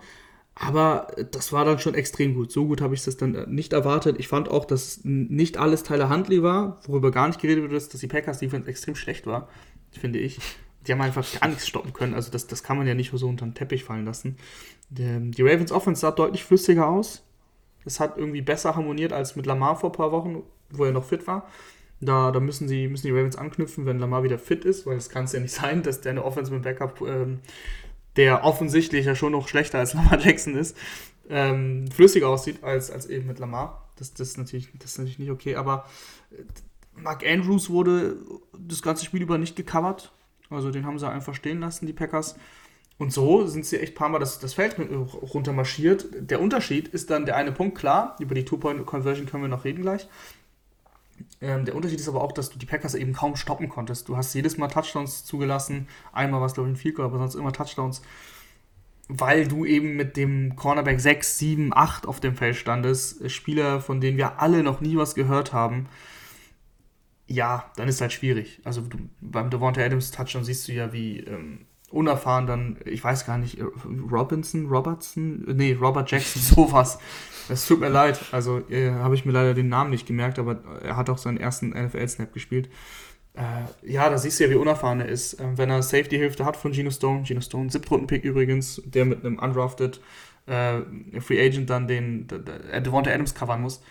aber das war dann schon extrem gut. So gut habe ich das dann äh, nicht erwartet. Ich fand auch, dass nicht alles Tyler Huntley war, worüber gar nicht geredet wird, dass die Packers Defense extrem schlecht war, finde ich die haben einfach gar nichts stoppen können. Also das, das kann man ja nicht so unter den Teppich fallen lassen. Die, die Ravens Offense sah deutlich flüssiger aus. Es hat irgendwie besser harmoniert als mit Lamar vor ein paar Wochen, wo er noch fit war. Da, da müssen, sie, müssen die Ravens anknüpfen, wenn Lamar wieder fit ist, weil es kann es ja nicht sein, dass der eine Offense mit Backup, ähm, der offensichtlich ja schon noch schlechter als Lamar Jackson ist, ähm, flüssiger aussieht als, als eben mit Lamar. Das, das, ist natürlich, das ist natürlich nicht okay, aber äh, Mark Andrews wurde das ganze Spiel über nicht gecovert. Also den haben sie einfach stehen lassen, die Packers. Und so sind sie echt ein paar Mal das, das Feld runter marschiert. Der Unterschied ist dann der eine Punkt, klar, über die Two-Point-Conversion können wir noch reden gleich. Ähm, der Unterschied ist aber auch, dass du die Packers eben kaum stoppen konntest. Du hast jedes Mal Touchdowns zugelassen. Einmal war es, glaube ich, ein Field Goal, aber sonst immer Touchdowns. Weil du eben mit dem Cornerback 6, 7, 8 auf dem Feld standest. Spieler, von denen wir alle noch nie was gehört haben ja, dann ist halt schwierig. Also du, beim Devonta Adams Touchdown siehst du ja, wie ähm, unerfahren dann, ich weiß gar nicht, Robinson, Robertson, nee, Robert Jackson, sowas. Es tut mir leid, also äh, habe ich mir leider den Namen nicht gemerkt, aber er hat auch seinen ersten NFL-Snap gespielt. Äh, ja, da siehst du ja, wie unerfahren er ist. Äh, wenn er Safety-Hilfe hat von Geno Stone, Geno Stone, Siebtrunden-Pick übrigens, der mit einem undrafted äh, Free Agent dann den Devonta Adams covern muss.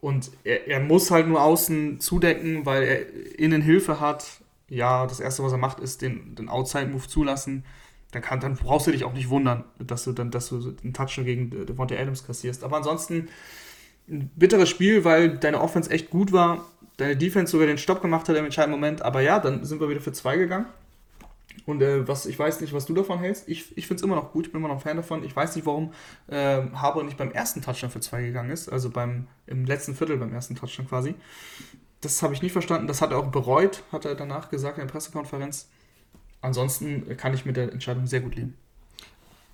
Und er, er, muss halt nur außen zudecken, weil er innen Hilfe hat. Ja, das erste, was er macht, ist den, den Outside-Move zulassen. Dann, kann, dann brauchst du dich auch nicht wundern, dass du dann, dass du einen Touchdown gegen Devonta Adams kassierst. Aber ansonsten ein bitteres Spiel, weil deine Offense echt gut war, deine Defense sogar den Stopp gemacht hat im entscheidenden Moment. Aber ja, dann sind wir wieder für zwei gegangen. Und äh, was, ich weiß nicht, was du davon hältst. Ich, ich finde es immer noch gut, ich bin immer noch Fan davon. Ich weiß nicht, warum äh, Harbour nicht beim ersten Touchdown für zwei gegangen ist, also beim, im letzten Viertel beim ersten Touchdown quasi. Das habe ich nicht verstanden. Das hat er auch bereut, hat er danach gesagt in der Pressekonferenz. Ansonsten kann ich mit der Entscheidung sehr gut leben.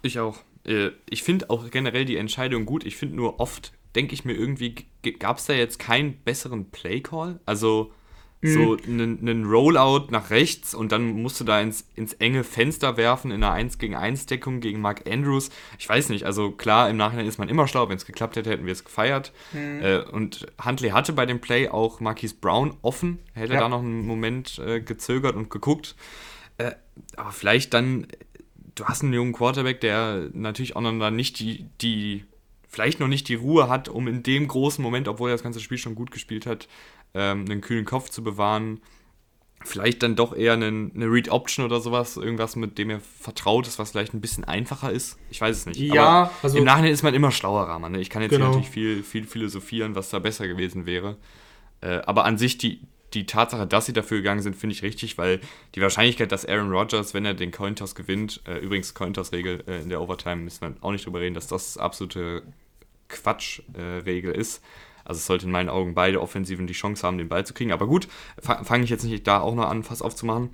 Ich auch. Äh, ich finde auch generell die Entscheidung gut. Ich finde nur oft, denke ich mir irgendwie, gab es da jetzt keinen besseren Play-Call? Also so einen, mhm. einen Rollout nach rechts und dann musst du da ins, ins enge Fenster werfen in einer 1 gegen 1 Deckung gegen Mark Andrews. Ich weiß nicht, also klar, im Nachhinein ist man immer schlau, wenn es geklappt hätte, hätten wir es gefeiert. Mhm. Äh, und Huntley hatte bei dem Play auch Marquise Brown offen, hätte ja. da noch einen Moment äh, gezögert und geguckt. Äh, aber vielleicht dann, du hast einen jungen Quarterback, der natürlich auch noch nicht die, die vielleicht noch nicht die Ruhe hat, um in dem großen Moment, obwohl er das ganze Spiel schon gut gespielt hat, ähm, einen kühlen Kopf zu bewahren. Vielleicht dann doch eher eine, eine Read Option oder sowas, irgendwas, mit dem er vertraut ist, was vielleicht ein bisschen einfacher ist. Ich weiß es nicht. Ja, Aber also im Nachhinein ist man immer schlauer, Rahman. Ne? Ich kann jetzt genau. natürlich viel, viel philosophieren, was da besser gewesen wäre. Äh, aber an sich, die, die Tatsache, dass sie dafür gegangen sind, finde ich richtig, weil die Wahrscheinlichkeit, dass Aaron Rodgers, wenn er den Cointoss gewinnt, äh, übrigens Cointoss-Regel äh, in der Overtime, müssen wir auch nicht drüber reden, dass das absolute Quatsch-Regel äh, ist. Also es sollte in meinen Augen beide Offensiven die Chance haben, den Ball zu kriegen. Aber gut, fange ich jetzt nicht da auch noch an, Fass aufzumachen.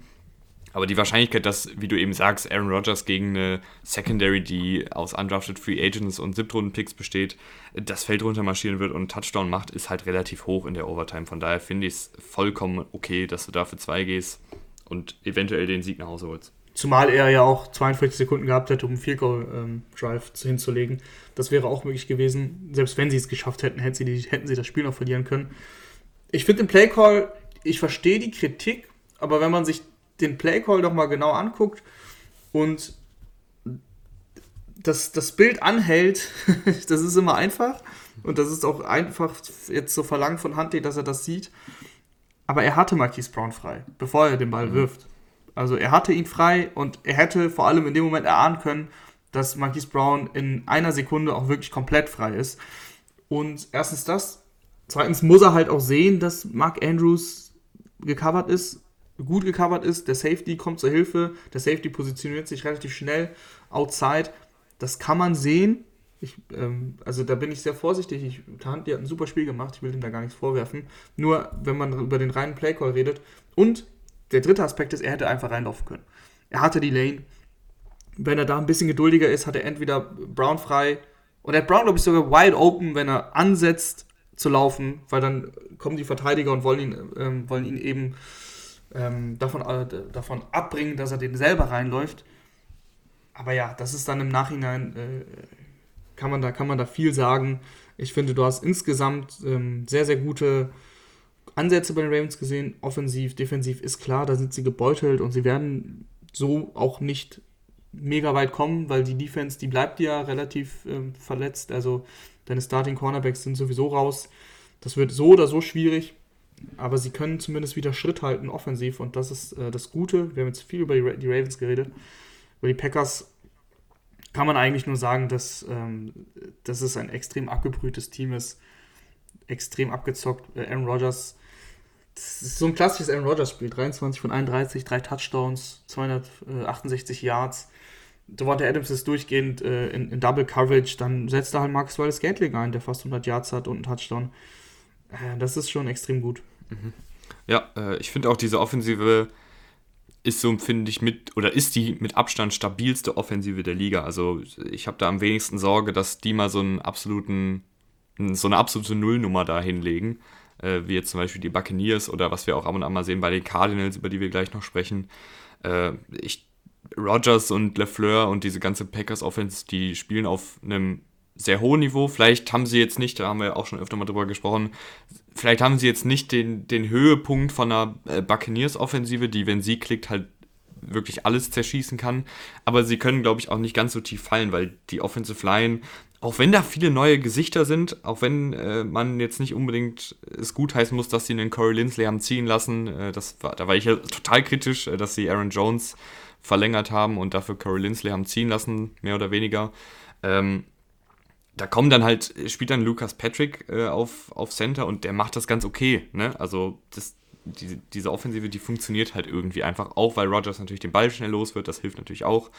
Aber die Wahrscheinlichkeit, dass, wie du eben sagst, Aaron Rodgers gegen eine Secondary, die aus undrafted Free Agents und Siebtrunden-Picks besteht, das Feld runtermarschieren wird und Touchdown macht, ist halt relativ hoch in der Overtime. Von daher finde ich es vollkommen okay, dass du da für zwei gehst und eventuell den Sieg nach Hause holst. Zumal er ja auch 42 Sekunden gehabt hätte, um einen Field Goal ähm, Drive hinzulegen. Das wäre auch möglich gewesen. Selbst wenn sie es geschafft hätten, hätten sie, die, hätten sie das Spiel noch verlieren können. Ich finde den Play Call, ich verstehe die Kritik, aber wenn man sich den Play Call doch mal genau anguckt und das, das Bild anhält, das ist immer einfach. Und das ist auch einfach jetzt so verlangt von Huntley, dass er das sieht. Aber er hatte Marquise Brown frei, bevor er den Ball mhm. wirft. Also er hatte ihn frei und er hätte vor allem in dem Moment erahnen können, dass Marquise Brown in einer Sekunde auch wirklich komplett frei ist. Und erstens das. Zweitens muss er halt auch sehen, dass Mark Andrews gecovert ist, gut gecovert ist. Der Safety kommt zur Hilfe. Der Safety positioniert sich relativ schnell outside. Das kann man sehen. Ich, ähm, also da bin ich sehr vorsichtig. Ich, die hat ein super Spiel gemacht. Ich will ihm da gar nichts vorwerfen. Nur wenn man über den reinen Playcall redet und der dritte Aspekt ist, er hätte einfach reinlaufen können. Er hatte die Lane. Wenn er da ein bisschen geduldiger ist, hat er entweder Brown frei er hat Brown, glaube ich, sogar wide open, wenn er ansetzt zu laufen, weil dann kommen die Verteidiger und wollen ihn, ähm, wollen ihn eben ähm, davon, äh, davon abbringen, dass er den selber reinläuft. Aber ja, das ist dann im Nachhinein, äh, kann, man da, kann man da viel sagen. Ich finde, du hast insgesamt ähm, sehr, sehr gute Ansätze bei den Ravens gesehen, offensiv, defensiv ist klar, da sind sie gebeutelt und sie werden so auch nicht mega weit kommen, weil die Defense, die bleibt ja relativ äh, verletzt. Also deine Starting Cornerbacks sind sowieso raus. Das wird so oder so schwierig, aber sie können zumindest wieder Schritt halten offensiv und das ist äh, das Gute. Wir haben jetzt viel über die, die, Ravens geredet. Über die Packers kann man eigentlich nur sagen, dass, ähm, dass es ein extrem abgebrühtes Team ist. Extrem abgezockt. Äh, Aaron Rodgers das ist so ein klassisches Aaron Rodgers-Spiel. 23 von 31, drei Touchdowns, 268 Yards. Devonta Adams ist durchgehend äh, in, in, Double Coverage. Dann setzt er halt Marcus Wallace Gatling ein, der fast 100 Yards hat und einen Touchdown. Äh, das ist schon extrem gut. Mhm. Ja, äh, ich finde auch diese Offensive ist so, finde ich, mit, oder ist die mit Abstand stabilste Offensive der Liga. Also ich habe da am wenigsten Sorge, dass die mal so einen absoluten, so eine absolute Nullnummer da hinlegen äh, wie jetzt zum Beispiel die Buccaneers oder was wir auch ab und an mal sehen bei den Cardinals, über die wir gleich noch sprechen. Äh, ich Rogers und LeFleur und diese ganze Packers Offense, die spielen auf einem sehr hohen Niveau. Vielleicht haben sie jetzt nicht, da haben wir auch schon öfter mal drüber gesprochen, vielleicht haben sie jetzt nicht den, den Höhepunkt von einer äh, Buccaneers-Offensive, die, wenn sie klickt, halt wirklich alles zerschießen kann. Aber sie können, glaube ich, auch nicht ganz so tief fallen, weil die Offensive Line, auch wenn da viele neue Gesichter sind, auch wenn äh, man jetzt nicht unbedingt es gut heißen muss, dass sie einen Corey Lindsley haben ziehen lassen, äh, das war, da war ich ja total kritisch, äh, dass sie Aaron Jones verlängert haben und dafür Corey Lindsley haben ziehen lassen, mehr oder weniger. Ähm, da kommen dann halt, spielt dann Lucas Patrick äh, auf, auf Center und der macht das ganz okay. Ne? Also das, die, diese Offensive, die funktioniert halt irgendwie einfach, auch weil Rogers natürlich den Ball schnell los wird, das hilft natürlich auch.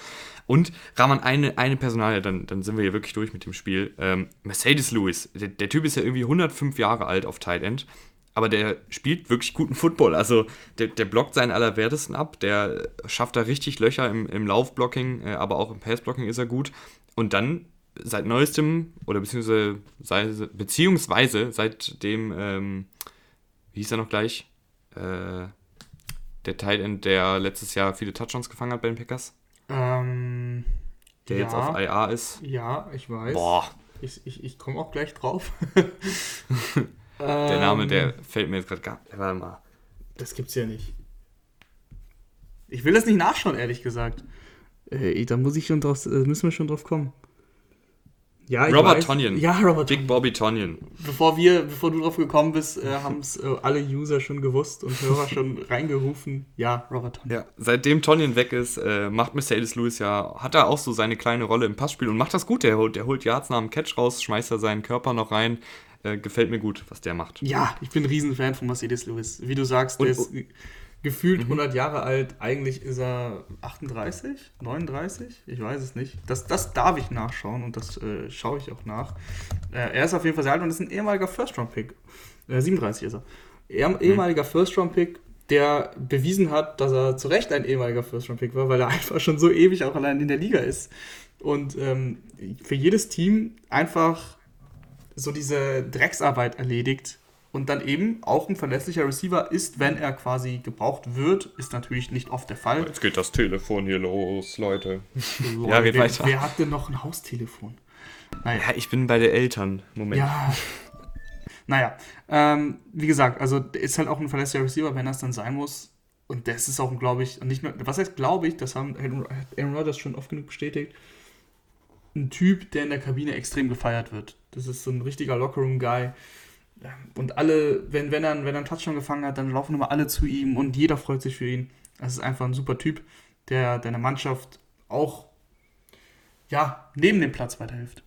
Und Rahman, eine, eine Personalie, dann, dann sind wir hier wirklich durch mit dem Spiel. Ähm, Mercedes Lewis, der, der, Typ ist ja irgendwie 105 Jahre alt auf Tight End, aber der spielt wirklich guten Football. Also der, der blockt seinen Allerwertesten ab, der schafft da richtig Löcher im, im Laufblocking, äh, aber auch im Passblocking ist er gut. Und dann seit neuestem, oder beziehungsweise, beziehungsweise seitdem, ähm, wie hieß er noch gleich? Äh, der Tight End, der letztes Jahr viele Touchdowns gefangen hat bei den Packers. Ähm, der ja, jetzt auf IA ist. Ja, ich weiß. Boah. Ich, ich, ich komme auch gleich drauf. der Name, der fällt mir jetzt gerade gar nicht. Warte mal. Das gibt's ja nicht. Ich will das nicht nachschauen, ehrlich gesagt. Äh, da muss ich schon drauf, äh, müssen wir schon drauf kommen. Ja, Robert weiß. Tonyan. Ja, Robert Big Bobby Tonyan. Bevor wir, bevor du drauf gekommen bist, äh, haben es äh, alle User schon gewusst und Hörer schon reingerufen. Ja, Robert Tonyan. Ja, seitdem Tonyan weg ist, äh, macht Mercedes Lewis ja, hat er auch so seine kleine Rolle im Passspiel und macht das gut. Der holt, der holt Yards nach dem Catch raus, schmeißt er seinen Körper noch rein. Äh, gefällt mir gut, was der macht. Ja, ich bin ein Riesenfan von Mercedes Lewis. Wie du sagst, der und, ist gefühlt mhm. 100 Jahre alt. Eigentlich ist er 38, 39, ich weiß es nicht. Das, das darf ich nachschauen und das äh, schaue ich auch nach. Äh, er ist auf jeden Fall sehr alt und ist ein ehemaliger First-Round-Pick. Äh, 37 ist er. er mhm. Ehemaliger First-Round-Pick, der bewiesen hat, dass er zu Recht ein ehemaliger First-Round-Pick war, weil er einfach schon so ewig auch allein in der Liga ist. Und ähm, für jedes Team einfach so diese Drecksarbeit erledigt, und dann eben auch ein verlässlicher Receiver ist, wenn er quasi gebraucht wird, ist natürlich nicht oft der Fall. Jetzt geht das Telefon hier los, Leute. So, ja, geht wer, weiter. Wer hat denn noch ein Haustelefon? Naja. Ja, ich bin bei den Eltern. Moment. Ja. Naja, ähm, wie gesagt, also ist halt auch ein verlässlicher Receiver, wenn das dann sein muss. Und das ist auch, glaube ich, nicht nur, was heißt glaube ich, das haben Aaron Rodgers schon oft genug bestätigt, ein Typ, der in der Kabine extrem gefeiert wird. Das ist so ein richtiger Lockerroom-Guy und alle, wenn, wenn, er, wenn er einen Touchdown gefangen hat, dann laufen immer alle zu ihm und jeder freut sich für ihn. Das ist einfach ein super Typ, der deiner Mannschaft auch ja, neben dem Platz weiterhilft.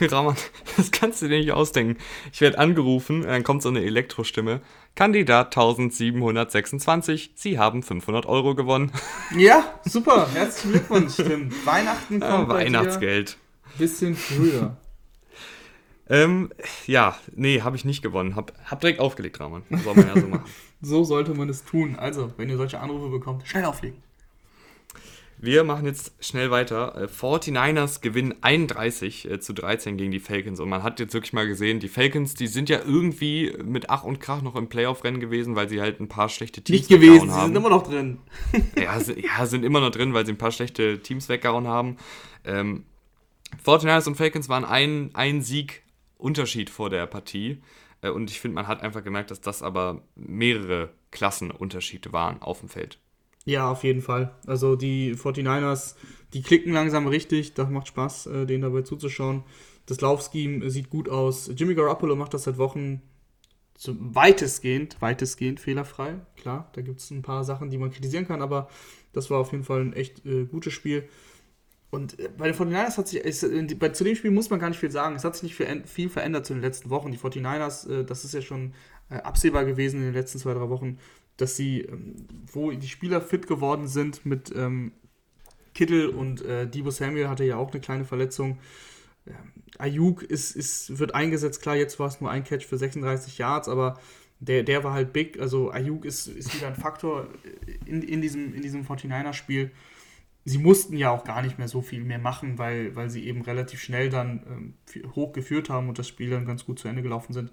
Raman, das kannst du dir nicht ausdenken. Ich werde angerufen, dann kommt so eine Elektrostimme. Kandidat 1726, Sie haben 500 Euro gewonnen. Ja, super, herzlichen Glückwunsch, stimmt. Weihnachten kommt ja, Weihnachtsgeld. Bisschen früher. Ähm, ja, nee, habe ich nicht gewonnen. Hab, hab direkt aufgelegt, Rahman. Soll man ja so machen. so sollte man es tun. Also, wenn ihr solche Anrufe bekommt, schnell auflegen. Wir machen jetzt schnell weiter. 49ers äh, gewinnen 31 äh, zu 13 gegen die Falcons. Und man hat jetzt wirklich mal gesehen, die Falcons, die sind ja irgendwie mit Ach und Krach noch im Playoff-Rennen gewesen, weil sie halt ein paar schlechte Teams Nicht gewesen, haben. sie sind immer noch drin. ja, ja, sind immer noch drin, weil sie ein paar schlechte Teams weggehauen haben. Ähm, 49ers und Falcons waren ein, ein Sieg Unterschied vor der Partie. Äh, und ich finde, man hat einfach gemerkt, dass das aber mehrere Klassenunterschiede waren auf dem Feld. Ja, auf jeden Fall. Also die 49ers, die klicken langsam richtig. Das macht Spaß, äh, denen dabei zuzuschauen. Das Laufscheme sieht gut aus. Jimmy Garoppolo macht das seit Wochen weitestgehend, weitestgehend fehlerfrei. Klar, da gibt es ein paar Sachen, die man kritisieren kann, aber das war auf jeden Fall ein echt äh, gutes Spiel. Und äh, bei den 49ers hat sich, ist, äh, bei, zu dem Spiel muss man gar nicht viel sagen. Es hat sich nicht viel, verändert zu den letzten Wochen. Die 49ers, äh, das ist ja schon absehbar gewesen in den letzten zwei, drei Wochen, dass sie, ähm, wo die Spieler fit geworden sind mit ähm, Kittel und äh, Debo Samuel hatte ja auch eine kleine Verletzung. Ähm, Ayuk ist, ist, wird eingesetzt, klar, jetzt war es nur ein Catch für 36 Yards, aber der, der war halt big. Also Ayuk ist, ist wieder ein Faktor in, in diesem, in diesem 49er-Spiel sie mussten ja auch gar nicht mehr so viel mehr machen, weil, weil sie eben relativ schnell dann ähm, hoch haben und das Spiel dann ganz gut zu Ende gelaufen sind.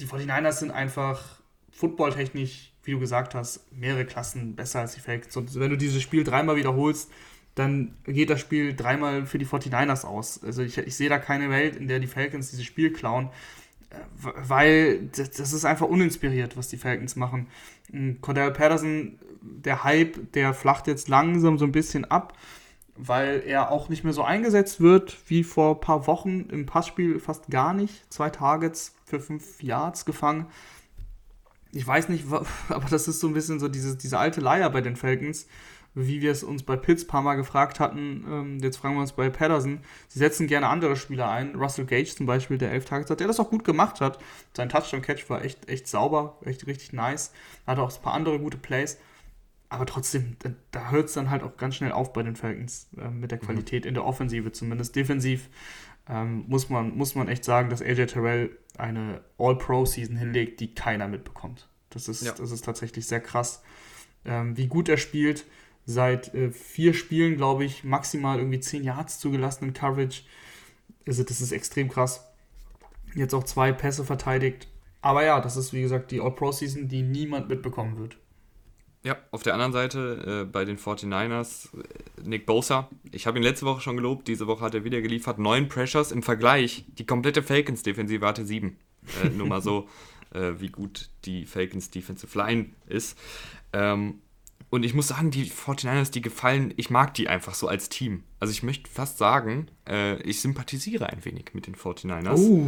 Die 49ers sind einfach footballtechnisch, wie du gesagt hast, mehrere Klassen besser als die Falcons. Und wenn du dieses Spiel dreimal wiederholst, dann geht das Spiel dreimal für die 49ers aus. Also ich, ich sehe da keine Welt, in der die Falcons dieses Spiel klauen, weil das, ist einfach uninspiriert, was die Falcons machen. Cordell Patterson, der Hype, der flacht jetzt langsam so ein bisschen ab weil er auch nicht mehr so eingesetzt wird wie vor ein paar Wochen im Passspiel fast gar nicht. Zwei Targets für fünf Yards gefangen. Ich weiß nicht, aber das ist so ein bisschen so diese, diese alte Leier bei den Falcons, wie wir es uns bei Pitts ein paar Mal gefragt hatten. Ähm, jetzt fragen wir uns bei Patterson. Sie setzen gerne andere Spieler ein. Russell Gage zum Beispiel, der elf Targets hat, der das auch gut gemacht hat. Sein Touchdown-Catch war echt, echt sauber, echt richtig nice. Hatte auch ein paar andere gute Plays aber trotzdem, da, da hört es dann halt auch ganz schnell auf bei den Falcons äh, mit der mhm. Qualität mhm. in der Offensive zumindest. Defensiv ähm, muss, man, muss man echt sagen, dass AJ Terrell eine All-Pro-Season hinlegt, die keiner mitbekommt. Das ist, ja. das ist tatsächlich sehr krass, ähm, wie gut er spielt. Seit äh, vier Spielen, glaube ich, maximal irgendwie zehn Yards zugelassen in Coverage. Also, das ist extrem krass. Jetzt auch zwei Pässe verteidigt. Aber ja, das ist wie gesagt die All-Pro-Season, die niemand mitbekommen wird. Ja, auf der anderen Seite äh, bei den 49ers äh, Nick Bosa. Ich habe ihn letzte Woche schon gelobt, diese Woche hat er wieder geliefert. Neun Pressures im Vergleich. Die komplette Falcons-Defensive hatte sieben. Äh, nur mal so, äh, wie gut die Falcons Defensive Line ist. Ähm, und ich muss sagen, die 49ers, die gefallen, ich mag die einfach so als Team. Also ich möchte fast sagen, äh, ich sympathisiere ein wenig mit den 49ers. Oh,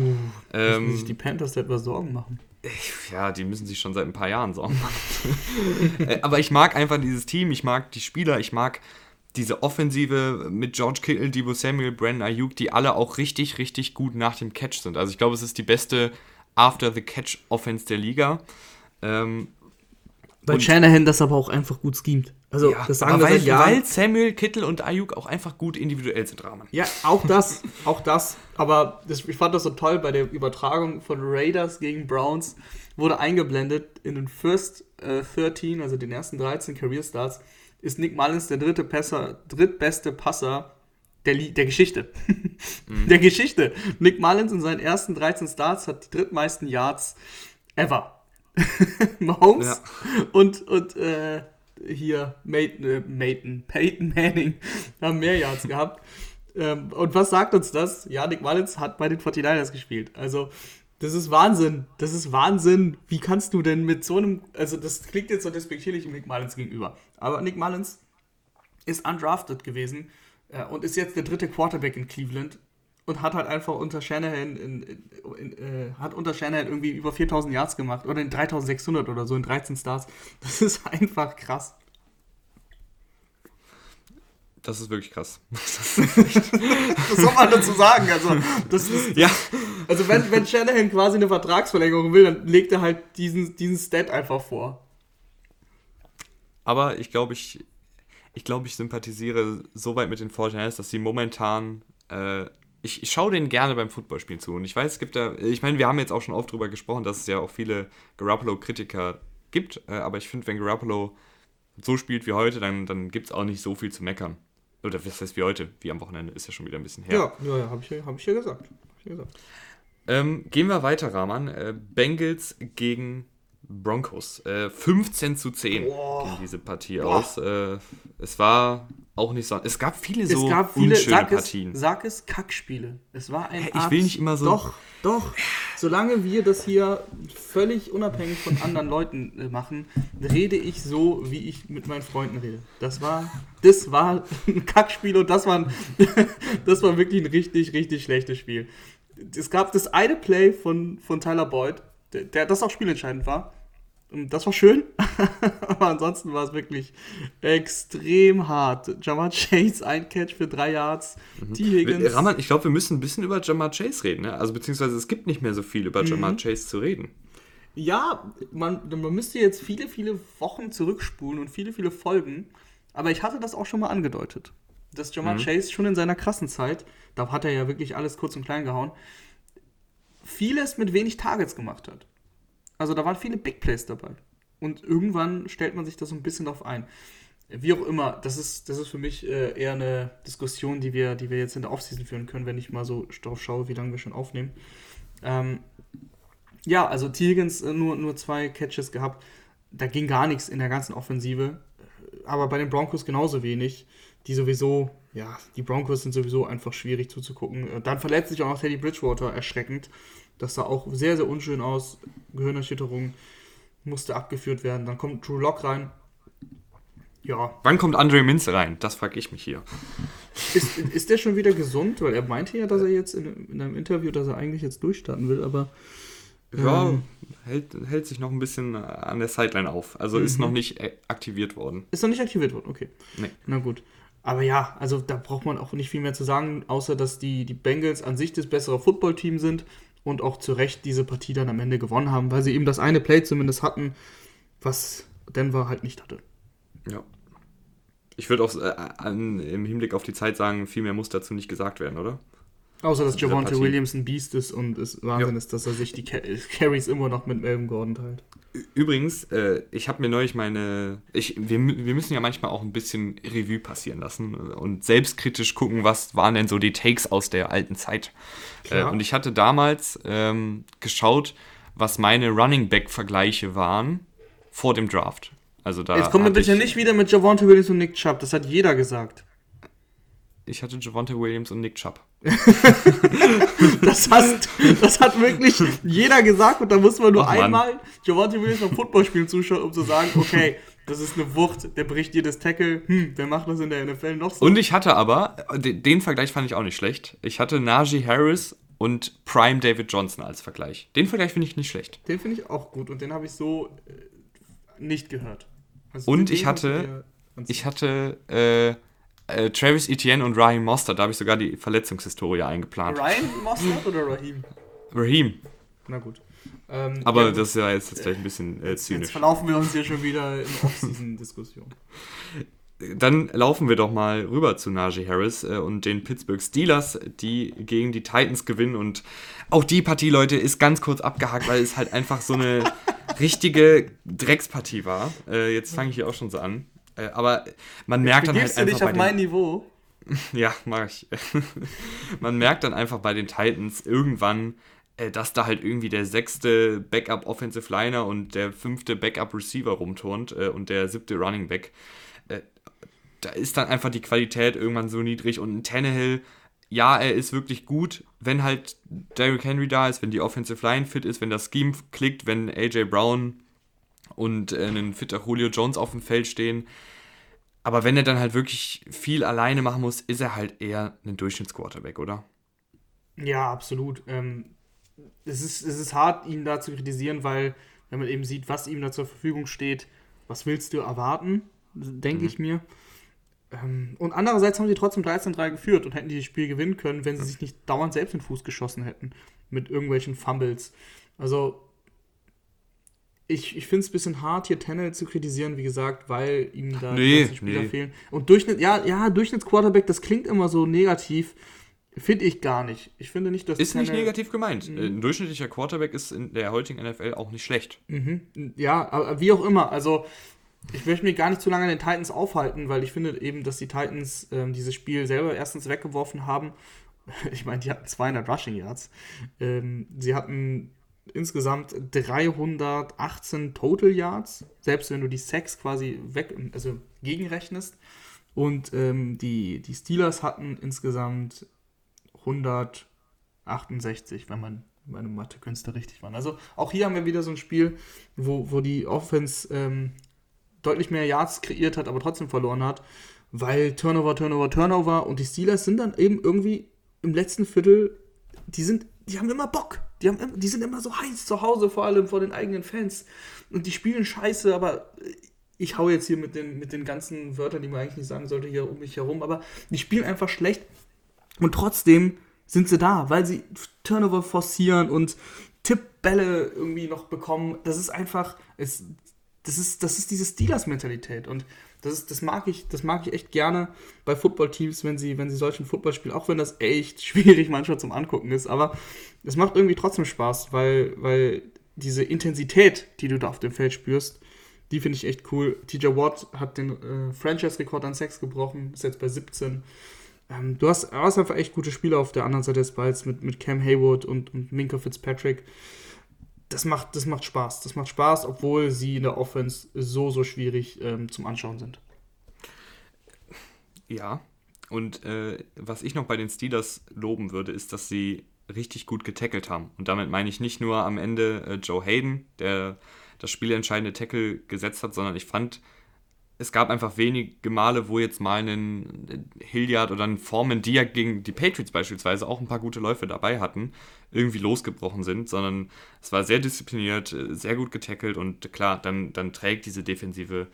ähm, müssen sich die Panthers etwas Sorgen machen. Ja, die müssen sich schon seit ein paar Jahren Sorgen machen. Äh, aber ich mag einfach dieses Team, ich mag die Spieler, ich mag diese Offensive mit George Kittle, Debo Samuel, Brandon Ayuk, die alle auch richtig, richtig gut nach dem Catch sind. Also ich glaube, es ist die beste After-the-Catch-Offense der Liga. Ähm, weil Shanahan das aber auch einfach gut schemt. Also, ja, das sagen wir weil, seit Jahren. Weil Samuel, Kittel und Ayuk auch einfach gut individuell sind, Rahmen. Ja, auch das, auch das. Aber das, ich fand das so toll bei der Übertragung von Raiders gegen Browns. Wurde eingeblendet in den First äh, 13, also den ersten 13 Career Starts, ist Nick Mullins der dritte Passer, drittbeste Passer der, der Geschichte. mhm. Der Geschichte. Nick Mullins in seinen ersten 13 Starts hat die drittmeisten Yards ever. Mahomes ja. und, und äh, hier Mayton, äh, Mayton, Peyton Manning haben mehr Yards gehabt. Ähm, und was sagt uns das? Ja, Nick Mullins hat bei den 49ers gespielt. Also, das ist Wahnsinn. Das ist Wahnsinn. Wie kannst du denn mit so einem. Also, das klingt jetzt so despektierlich Nick Mullins gegenüber. Aber Nick Mullins ist undrafted gewesen äh, und ist jetzt der dritte Quarterback in Cleveland und hat halt einfach unter Shanahan in, in, in, äh, hat unter Shanahan irgendwie über 4000 Yards gemacht oder in 3600 oder so in 13 Stars. Das ist einfach krass. Das ist wirklich krass. Das soll man dazu sagen? Also, das ist, ja. also wenn, wenn Shanahan quasi eine Vertragsverlängerung will, dann legt er halt diesen, diesen Stat einfach vor. Aber ich glaube, ich, ich glaube, ich sympathisiere so weit mit den 49 dass sie momentan äh, ich, ich schaue denen gerne beim Footballspielen zu. Und ich weiß, es gibt da, ich meine, wir haben jetzt auch schon oft drüber gesprochen, dass es ja auch viele Garoppolo-Kritiker gibt. Äh, aber ich finde, wenn Garoppolo so spielt wie heute, dann, dann gibt es auch nicht so viel zu meckern. Oder was heißt wie heute? Wie am Wochenende ist ja schon wieder ein bisschen her. Ja, ja, ja habe ich, hab ich ja gesagt. Ich ja gesagt. Ähm, gehen wir weiter, Rahman. Äh, Bengals gegen Broncos. Äh, 15 zu 10 Boah. ging diese Partie Boah. aus. Äh, es war auch nicht so. Es gab viele so es gab viele, unschöne sag Partien. Es, sag es Kackspiele. Es war ein. Ich Art, will nicht immer so. Doch, doch. Solange wir das hier völlig unabhängig von anderen Leuten äh, machen, rede ich so, wie ich mit meinen Freunden rede. Das war, das war ein Kackspiel und das war, ein, das war wirklich ein richtig, richtig schlechtes Spiel. Es gab das eine Play von, von Tyler Boyd, der, der das auch spielentscheidend war das war schön, aber ansonsten war es wirklich extrem hart. Jamar Chase, ein Catch für drei Yards. Mhm. T. Higgins. Raman, ich glaube, wir müssen ein bisschen über Jamar Chase reden. Ne? Also beziehungsweise es gibt nicht mehr so viel über mhm. Jamar Chase zu reden. Ja, man, man müsste jetzt viele, viele Wochen zurückspulen und viele, viele Folgen. Aber ich hatte das auch schon mal angedeutet. Dass Jamar mhm. Chase schon in seiner krassen Zeit, da hat er ja wirklich alles kurz und klein gehauen, vieles mit wenig Targets gemacht hat. Also da waren viele Big Plays dabei. Und irgendwann stellt man sich das so ein bisschen drauf ein. Wie auch immer, das ist, das ist für mich äh, eher eine Diskussion, die wir, die wir jetzt in der Offseason führen können, wenn ich mal so drauf schaue, wie lange wir schon aufnehmen. Ähm, Ja, also T. Higgins äh, nur, nur zwei Catches gehabt. Da ging gar nichts in der ganzen Offensive. Aber bei den Broncos genauso wenig. Die sowieso, ja, die Broncos sind sowieso einfach schwierig zuzugucken. Äh, dann verletzt sich auch noch Teddy Bridgewater erschreckend. Das sah auch sehr, sehr unschön aus. Gehirnerschütterung musste abgeführt werden. Dann kommt Drew Lock rein. Ja. Wann kommt Andre Minze rein? Das frage ich mich hier. Ist, ist der schon wieder gesund? Weil er meinte ja, dass er jetzt in, in einem Interview, dass er eigentlich jetzt durchstarten will, aber. Ja, ähm, hält, hält sich noch ein bisschen an der Sideline auf. Also ist mhm. noch nicht aktiviert worden. Ist noch nicht aktiviert worden, okay. Nee. Na gut. Aber ja, also da braucht man auch nicht viel mehr zu sagen, außer dass die, die Bengals an sich das bessere Footballteam sind und auch zu Recht diese Partie dann am Ende gewonnen haben, weil sie eben das eine Play zumindest hatten, was Denver halt nicht hatte. Ja. Ich würde auch äh, an, im Hinblick auf die Zeit sagen, viel mehr muss dazu nicht gesagt werden, oder? Außer, dass Javante Williams ein Beast ist und es Wahnsinn ja. ist, dass er sich die Carries immer noch mit Melvin Gordon teilt. Übrigens, äh, ich habe mir neulich meine. Ich, wir, wir müssen ja manchmal auch ein bisschen Revue passieren lassen und selbstkritisch gucken, was waren denn so die Takes aus der alten Zeit. Äh, und ich hatte damals ähm, geschaut, was meine Running Back-Vergleiche waren vor dem Draft. Also da Jetzt kommen wir bitte nicht wieder mit Javante Williams und Nick Chubb, das hat jeder gesagt. Ich hatte Javante Williams und Nick Chubb. das, hast, das hat wirklich jeder gesagt und da muss man nur Och, einmal Javante Williams beim Footballspielen zuschauen, um zu sagen, okay, das ist eine Wucht, der bricht jedes Tackle. Hm, wer macht das in der NFL noch so? Und ich hatte aber, den Vergleich fand ich auch nicht schlecht. Ich hatte Najee Harris und Prime David Johnson als Vergleich. Den Vergleich finde ich nicht schlecht. Den finde ich auch gut und den habe ich so äh, nicht gehört. Also und ich hatte, ich hatte äh, äh, Travis Etienne und Raheem Mostert, da habe ich sogar die Verletzungshistorie eingeplant. Ryan Mostert oder Raheem? Raheem. Na gut. Ähm, Aber ja, das ist ja jetzt, jetzt vielleicht ein bisschen äh, zynisch. Jetzt verlaufen wir uns hier schon wieder in Off-Season-Diskussion. Dann laufen wir doch mal rüber zu Najee Harris äh, und den Pittsburgh Steelers, die gegen die Titans gewinnen. Und auch die Partie, Leute, ist ganz kurz abgehakt, weil es halt einfach so eine richtige Dreckspartie war. Äh, jetzt fange ich hier auch schon so an. Äh, aber man merkt dann halt einfach. Du dich auf mein Niveau? ja, mach ich. man merkt dann einfach bei den Titans irgendwann, äh, dass da halt irgendwie der sechste Backup Offensive Liner und der fünfte Backup Receiver rumturnt äh, und der siebte Running Back. Äh, da ist dann einfach die Qualität irgendwann so niedrig und ein Tannehill, ja, er ist wirklich gut, wenn halt Derrick Henry da ist, wenn die Offensive Line fit ist, wenn das Scheme klickt, wenn AJ Brown und äh, ein fitter Julio Jones auf dem Feld stehen. Aber wenn er dann halt wirklich viel alleine machen muss, ist er halt eher ein Durchschnittsquarterback, oder? Ja, absolut. Ähm, es, ist, es ist hart, ihn da zu kritisieren, weil, wenn man eben sieht, was ihm da zur Verfügung steht, was willst du erwarten, denke mhm. ich mir. Ähm, und andererseits haben sie trotzdem 13-3 geführt und hätten die das Spiel gewinnen können, wenn sie sich nicht dauernd selbst in den Fuß geschossen hätten mit irgendwelchen Fumbles. Also ich, ich finde es ein bisschen hart, hier Tennell zu kritisieren, wie gesagt, weil ihm da nee, die Spieler nee. fehlen. Und Durchschnitt, ja, ja, Durchschnittsquarterback, das klingt immer so negativ. Finde ich gar nicht. Ich finde nicht, dass. Ist Tennell, nicht negativ gemeint. Mhm. Ein durchschnittlicher Quarterback ist in der heutigen NFL auch nicht schlecht. Mhm. Ja, aber wie auch immer. Also, ich möchte mich gar nicht zu lange an den Titans aufhalten, weil ich finde eben, dass die Titans ähm, dieses Spiel selber erstens weggeworfen haben. Ich meine, die hatten 200 Rushing Yards. Ähm, sie hatten insgesamt 318 Total Yards, selbst wenn du die Sacks quasi weg, also gegenrechnest. Und ähm, die, die Steelers hatten insgesamt 168, wenn man meine Mathe-Künste richtig waren. Also auch hier haben wir wieder so ein Spiel, wo, wo die Offense ähm, deutlich mehr Yards kreiert hat, aber trotzdem verloren hat, weil Turnover, Turnover, Turnover und die Steelers sind dann eben irgendwie im letzten Viertel, die sind die haben immer Bock. Die, haben, die sind immer so heiß zu Hause, vor allem vor den eigenen Fans. Und die spielen scheiße, aber ich hau jetzt hier mit den, mit den ganzen Wörtern, die man eigentlich nicht sagen sollte, hier um mich herum. Aber die spielen einfach schlecht. Und trotzdem sind sie da, weil sie Turnover forcieren und Tippbälle irgendwie noch bekommen. Das ist einfach, es, das ist, das ist diese Steelers-Mentalität. Und das, ist, das, mag ich, das mag ich echt gerne bei Footballteams, wenn sie, wenn sie solchen Football spielen, auch wenn das echt schwierig manchmal zum Angucken ist. Aber es macht irgendwie trotzdem Spaß, weil, weil diese Intensität, die du da auf dem Feld spürst, die finde ich echt cool. TJ Watt hat den äh, Franchise-Rekord an Sex gebrochen, ist jetzt bei 17. Ähm, du, hast, hast einfach echt gute Spieler auf der anderen Seite des Balls mit, mit Cam Haywood und, und Minka Fitzpatrick das macht, das macht Spaß. Das macht Spaß, obwohl sie in der Offense so, so schwierig ähm, zum Anschauen sind. Ja, und äh, was ich noch bei den Steelers loben würde, ist, dass sie richtig gut getackelt haben. Und damit meine ich nicht nur am Ende äh, Joe Hayden, der das spielentscheidende Tackle gesetzt hat, sondern ich fand, es gab einfach wenige Male, wo jetzt mal ein Hilliard oder ein Foreman, die ja gegen die Patriots beispielsweise auch ein paar gute Läufe dabei hatten, irgendwie losgebrochen sind, sondern es war sehr diszipliniert, sehr gut getackelt und klar, dann, dann trägt diese Defensive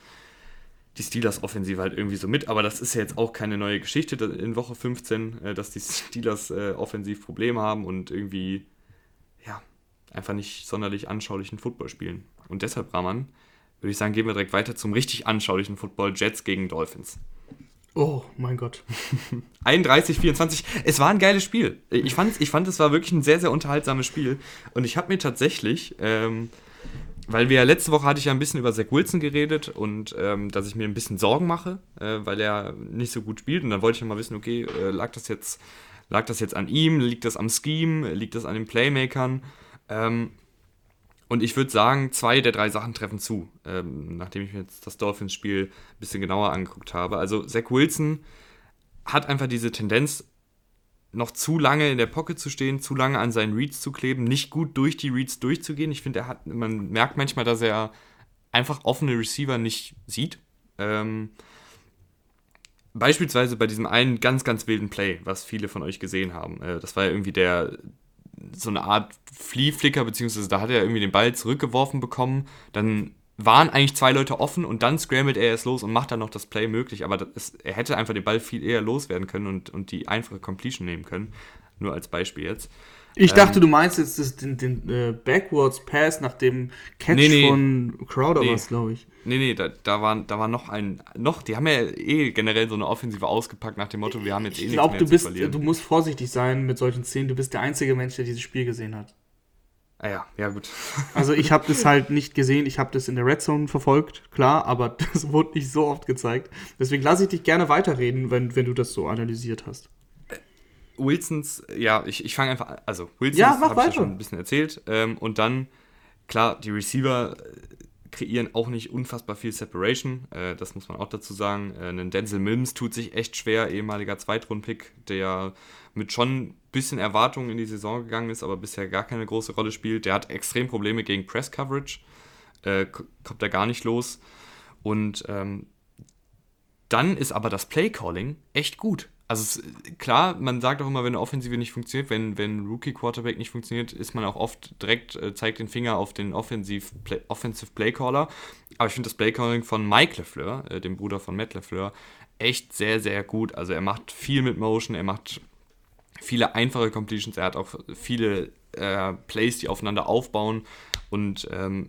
die Steelers-Offensive halt irgendwie so mit, aber das ist ja jetzt auch keine neue Geschichte in Woche 15, äh, dass die Steelers äh, offensiv Probleme haben und irgendwie, ja, einfach nicht sonderlich anschaulichen Football spielen. Und deshalb, Rahman, würde ich sagen, gehen wir direkt weiter zum richtig anschaulichen Football Jets gegen Dolphins. Oh mein Gott. 31, 24. Es war ein geiles Spiel. Ich fand, ich fand, es war wirklich ein sehr, sehr unterhaltsames Spiel. Und ich habe mir tatsächlich, ähm, weil wir ja letzte Woche hatte ich ja ein bisschen über Zach Wilson geredet und ähm, dass ich mir ein bisschen Sorgen mache, äh, weil er nicht so gut spielt. Und dann wollte ich ja mal wissen, okay, äh, lag das jetzt, lag das jetzt an ihm, liegt das am Scheme, liegt das an den Playmakern? Ähm, und ich würde sagen, zwei der drei Sachen treffen zu, ähm, nachdem ich mir jetzt das Dolphins-Spiel ein bisschen genauer angeguckt habe. Also Zach Wilson hat einfach diese Tendenz, noch zu lange in der Pocket zu stehen, zu lange an seinen Reads zu kleben, nicht gut durch die Reads durchzugehen. Ich finde, man merkt manchmal, dass er einfach offene Receiver nicht sieht. Ähm, beispielsweise bei diesem einen ganz, ganz wilden Play, was viele von euch gesehen haben. Äh, das war ja irgendwie der so eine Art Fliehflicker, beziehungsweise da hat er irgendwie den Ball zurückgeworfen bekommen. Dann waren eigentlich zwei Leute offen und dann scrambled er es los und macht dann noch das Play möglich. Aber ist, er hätte einfach den Ball viel eher loswerden können und, und die einfache Completion nehmen können. Nur als Beispiel jetzt. Ich dachte, ähm, du meinst jetzt das, den, den äh, Backwards Pass nach dem Catch nee, nee, von Crowder nee, was, glaube ich. Nee, nee, da, da, war, da war noch ein, noch, die haben ja eh generell so eine Offensive ausgepackt nach dem Motto, wir haben jetzt eh ich glaub, nichts mehr du bist, Du musst vorsichtig sein mit solchen Szenen, du bist der einzige Mensch, der dieses Spiel gesehen hat. Ah ja, ja gut. Also ich habe das halt nicht gesehen, ich habe das in der Red Zone verfolgt, klar, aber das wurde nicht so oft gezeigt. Deswegen lasse ich dich gerne weiterreden, wenn, wenn du das so analysiert hast. Wilsons, ja, ich, ich fange einfach an. Also, Wilsons ja, habe ich ja schon ein bisschen erzählt. Ähm, und dann, klar, die Receiver äh, kreieren auch nicht unfassbar viel Separation. Äh, das muss man auch dazu sagen. Äh, ein Denzel Mims tut sich echt schwer, ehemaliger Zweitrundpick, der mit schon ein bisschen Erwartungen in die Saison gegangen ist, aber bisher gar keine große Rolle spielt. Der hat extrem Probleme gegen Press Coverage. Äh, kommt da gar nicht los. Und ähm, dann ist aber das Play Calling echt gut. Also es, klar, man sagt auch immer, wenn eine Offensive nicht funktioniert, wenn, wenn Rookie Quarterback nicht funktioniert, ist man auch oft direkt, äh, zeigt den Finger auf den Offensive Play, Offensive Playcaller. Aber ich finde das Playcalling von Mike LeFleur, äh, dem Bruder von Matt LeFleur, echt sehr, sehr gut. Also er macht viel mit Motion, er macht viele einfache Completions, er hat auch viele äh, Plays, die aufeinander aufbauen und ähm,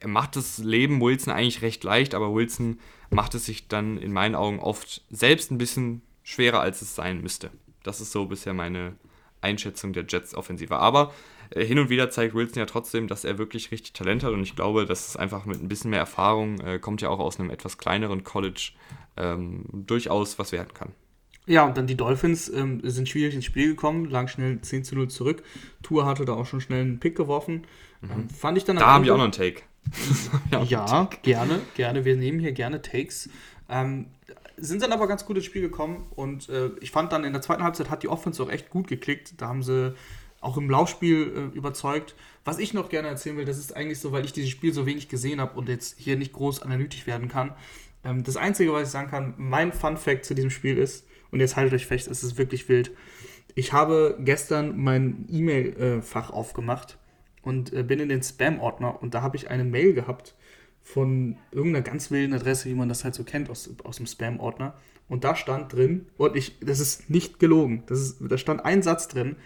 er macht das Leben Wilson eigentlich recht leicht, aber Wilson macht es sich dann in meinen Augen oft selbst ein bisschen schwerer, als es sein müsste. Das ist so bisher meine Einschätzung der Jets-Offensive. Aber äh, hin und wieder zeigt Wilson ja trotzdem, dass er wirklich richtig Talent hat und ich glaube, dass es einfach mit ein bisschen mehr Erfahrung, äh, kommt ja auch aus einem etwas kleineren College, ähm, durchaus was werden kann. Ja, und dann die Dolphins ähm, sind schwierig ins Spiel gekommen, lang schnell 10 zu 0 zurück. Tour hatte da auch schon schnell einen Pick geworfen. Mhm. Ähm, fand ich dann Da haben wir auch noch einen Take. ja, gerne, gerne. Wir nehmen hier gerne Takes. Ähm, sind dann aber ganz gut ins Spiel gekommen und äh, ich fand dann in der zweiten Halbzeit hat die Offense auch echt gut geklickt. Da haben sie auch im Laufspiel äh, überzeugt. Was ich noch gerne erzählen will, das ist eigentlich so, weil ich dieses Spiel so wenig gesehen habe und jetzt hier nicht groß analytisch werden kann. Ähm, das Einzige, was ich sagen kann, mein Fun Fact zu diesem Spiel ist, und jetzt haltet euch fest, es ist wirklich wild. Ich habe gestern mein E-Mail-Fach aufgemacht und äh, bin in den Spam-Ordner und da habe ich eine Mail gehabt von irgendeiner ganz wilden Adresse, wie man das halt so kennt aus, aus dem Spam-Ordner. Und da stand drin, und ich, das ist nicht gelogen, das ist, da stand ein Satz drin,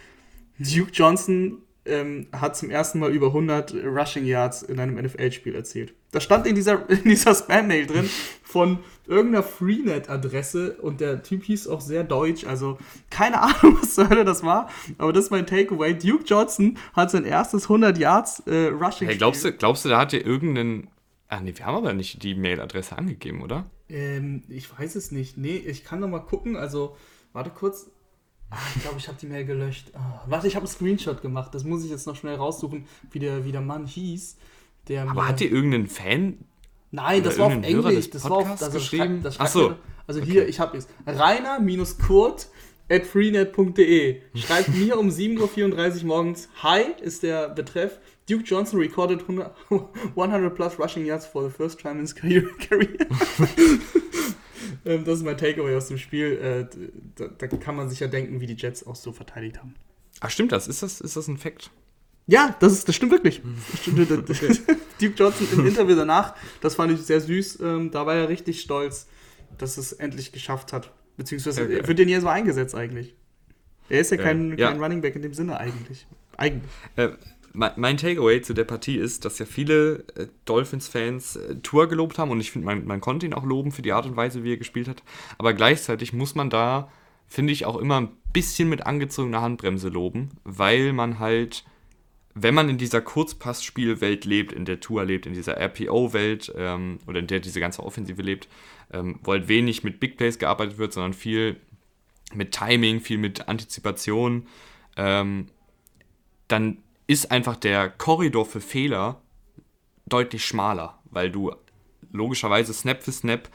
Duke Johnson ähm, hat zum ersten Mal über 100 Rushing Yards in einem NFL-Spiel erzielt. Das stand in dieser, in dieser Spam-Mail drin von irgendeiner Freenet-Adresse und der Typ hieß auch sehr deutsch, also keine Ahnung, was zur Hölle das war, aber das ist mein Takeaway. Duke Johnson hat sein erstes 100 Yards äh, Rushing. Hey, glaubst du, glaubst du, da hat dir irgendeinen Ah, nee, wir haben aber nicht die Mailadresse angegeben, oder? Ähm, ich weiß es nicht. Nee, ich kann noch mal gucken. Also, warte kurz. Ah, ich glaube, ich habe die Mail gelöscht. Ah, warte, ich habe einen Screenshot gemacht. Das muss ich jetzt noch schnell raussuchen, wie der, wie der Mann hieß. Der Aber hat dir irgendein Fan Nein, das war auf Englisch. Das war auf, das geschrieben. Das Ach so. Also okay. hier, ich habe jetzt Rainer-Kurt at freenet.de. Schreibt mir um 7.34 Uhr morgens, Hi ist der Betreff. Duke Johnson recorded 100, 100 plus rushing yards for the first time in his career. Ähm, das ist mein Takeaway aus dem Spiel. Äh, da, da, kann man sich ja denken, wie die Jets auch so verteidigt haben. Ach, stimmt das? Ist das, ist das ein Fact? Ja, das, ist, das stimmt wirklich. Stimmt, okay. Duke Johnson im Interview danach, das fand ich sehr süß. Ähm, da war er richtig stolz, dass es endlich geschafft hat. Beziehungsweise okay. wird den hier so eingesetzt eigentlich. Er ist ja kein, ja. kein Running Back in dem Sinne eigentlich. Eigentlich. Äh, mein Takeaway zu der Partie ist, dass ja viele äh, Dolphins-Fans äh, Tour gelobt haben und ich finde, man, man konnte ihn auch loben für die Art und Weise, wie er gespielt hat. Aber gleichzeitig muss man da, finde ich, auch immer ein bisschen mit angezogener Handbremse loben, weil man halt, wenn man in dieser Kurzpassspielwelt lebt, in der Tour lebt, in dieser RPO-Welt ähm, oder in der diese ganze Offensive lebt, ähm, wo halt wenig mit Big Plays gearbeitet wird, sondern viel mit Timing, viel mit Antizipation, ähm, dann ist einfach der Korridor für Fehler deutlich schmaler, weil du logischerweise Snap für Snap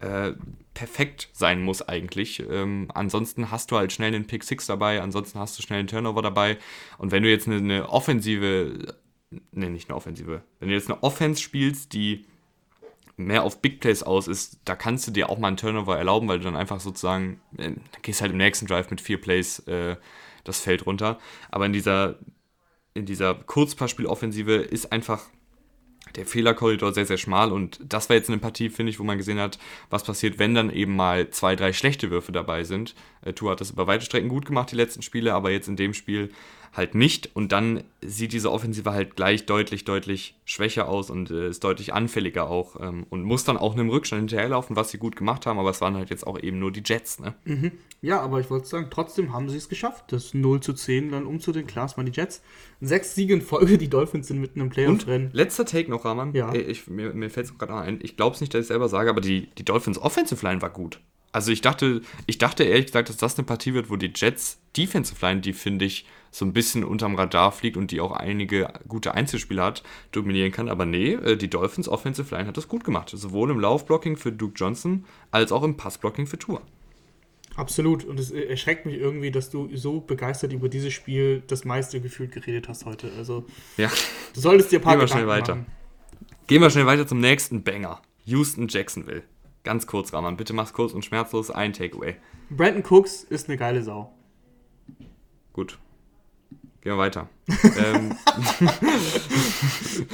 äh, perfekt sein muss eigentlich. Ähm, ansonsten hast du halt schnell einen Pick 6 dabei, ansonsten hast du schnell einen Turnover dabei. Und wenn du jetzt eine, eine offensive, ne, nicht eine offensive, wenn du jetzt eine Offense spielst, die mehr auf Big Plays aus ist, da kannst du dir auch mal einen Turnover erlauben, weil du dann einfach sozusagen, äh, dann gehst halt im nächsten Drive mit vier Plays äh, das Feld runter. Aber in dieser in dieser Kurzpassspieloffensive ist einfach der Fehlerkorridor sehr, sehr schmal und das war jetzt eine Partie, finde ich, wo man gesehen hat, was passiert, wenn dann eben mal zwei, drei schlechte Würfe dabei sind. Äh, Tour hat das über weite Strecken gut gemacht, die letzten Spiele, aber jetzt in dem Spiel halt nicht. Und dann sieht diese Offensive halt gleich deutlich, deutlich schwächer aus und äh, ist deutlich anfälliger auch ähm, und muss dann auch einem Rückstand hinterherlaufen, was sie gut gemacht haben, aber es waren halt jetzt auch eben nur die Jets, ne? Mhm. Ja, aber ich wollte sagen, trotzdem haben sie es geschafft. Das 0 zu 10 dann umzudrehen. Klar, es waren die Jets. Sechs Siege in Folge, die Dolphins sind mitten im Playoff-Rennen. Letzter Take noch, Rahman. Ja. Ich, mir mir fällt es gerade ein. Ich glaube es nicht, dass ich selber sage, aber die, die Dolphins Offensive Line war gut. Also ich dachte, ich dachte ehrlich gesagt, dass das eine Partie wird, wo die Jets Defensive Line, die finde ich so ein bisschen unterm Radar fliegt und die auch einige gute Einzelspieler hat, dominieren kann. Aber nee, äh, die Dolphins Offensive Line hat das gut gemacht. Sowohl im Laufblocking für Duke Johnson als auch im Passblocking für Tour. Absolut. Und es erschreckt mich irgendwie, dass du so begeistert über dieses Spiel das meiste gefühlt geredet hast heute. Also, ja. du solltest dir ein paar Gehen wir schnell weiter. Machen. Gehen wir schnell weiter zum nächsten Banger. Houston Jacksonville. Ganz kurz, Rahman. Bitte mach's kurz und schmerzlos. Ein Takeaway. Brandon Cooks ist eine geile Sau. Gut. Gehen wir weiter. ähm.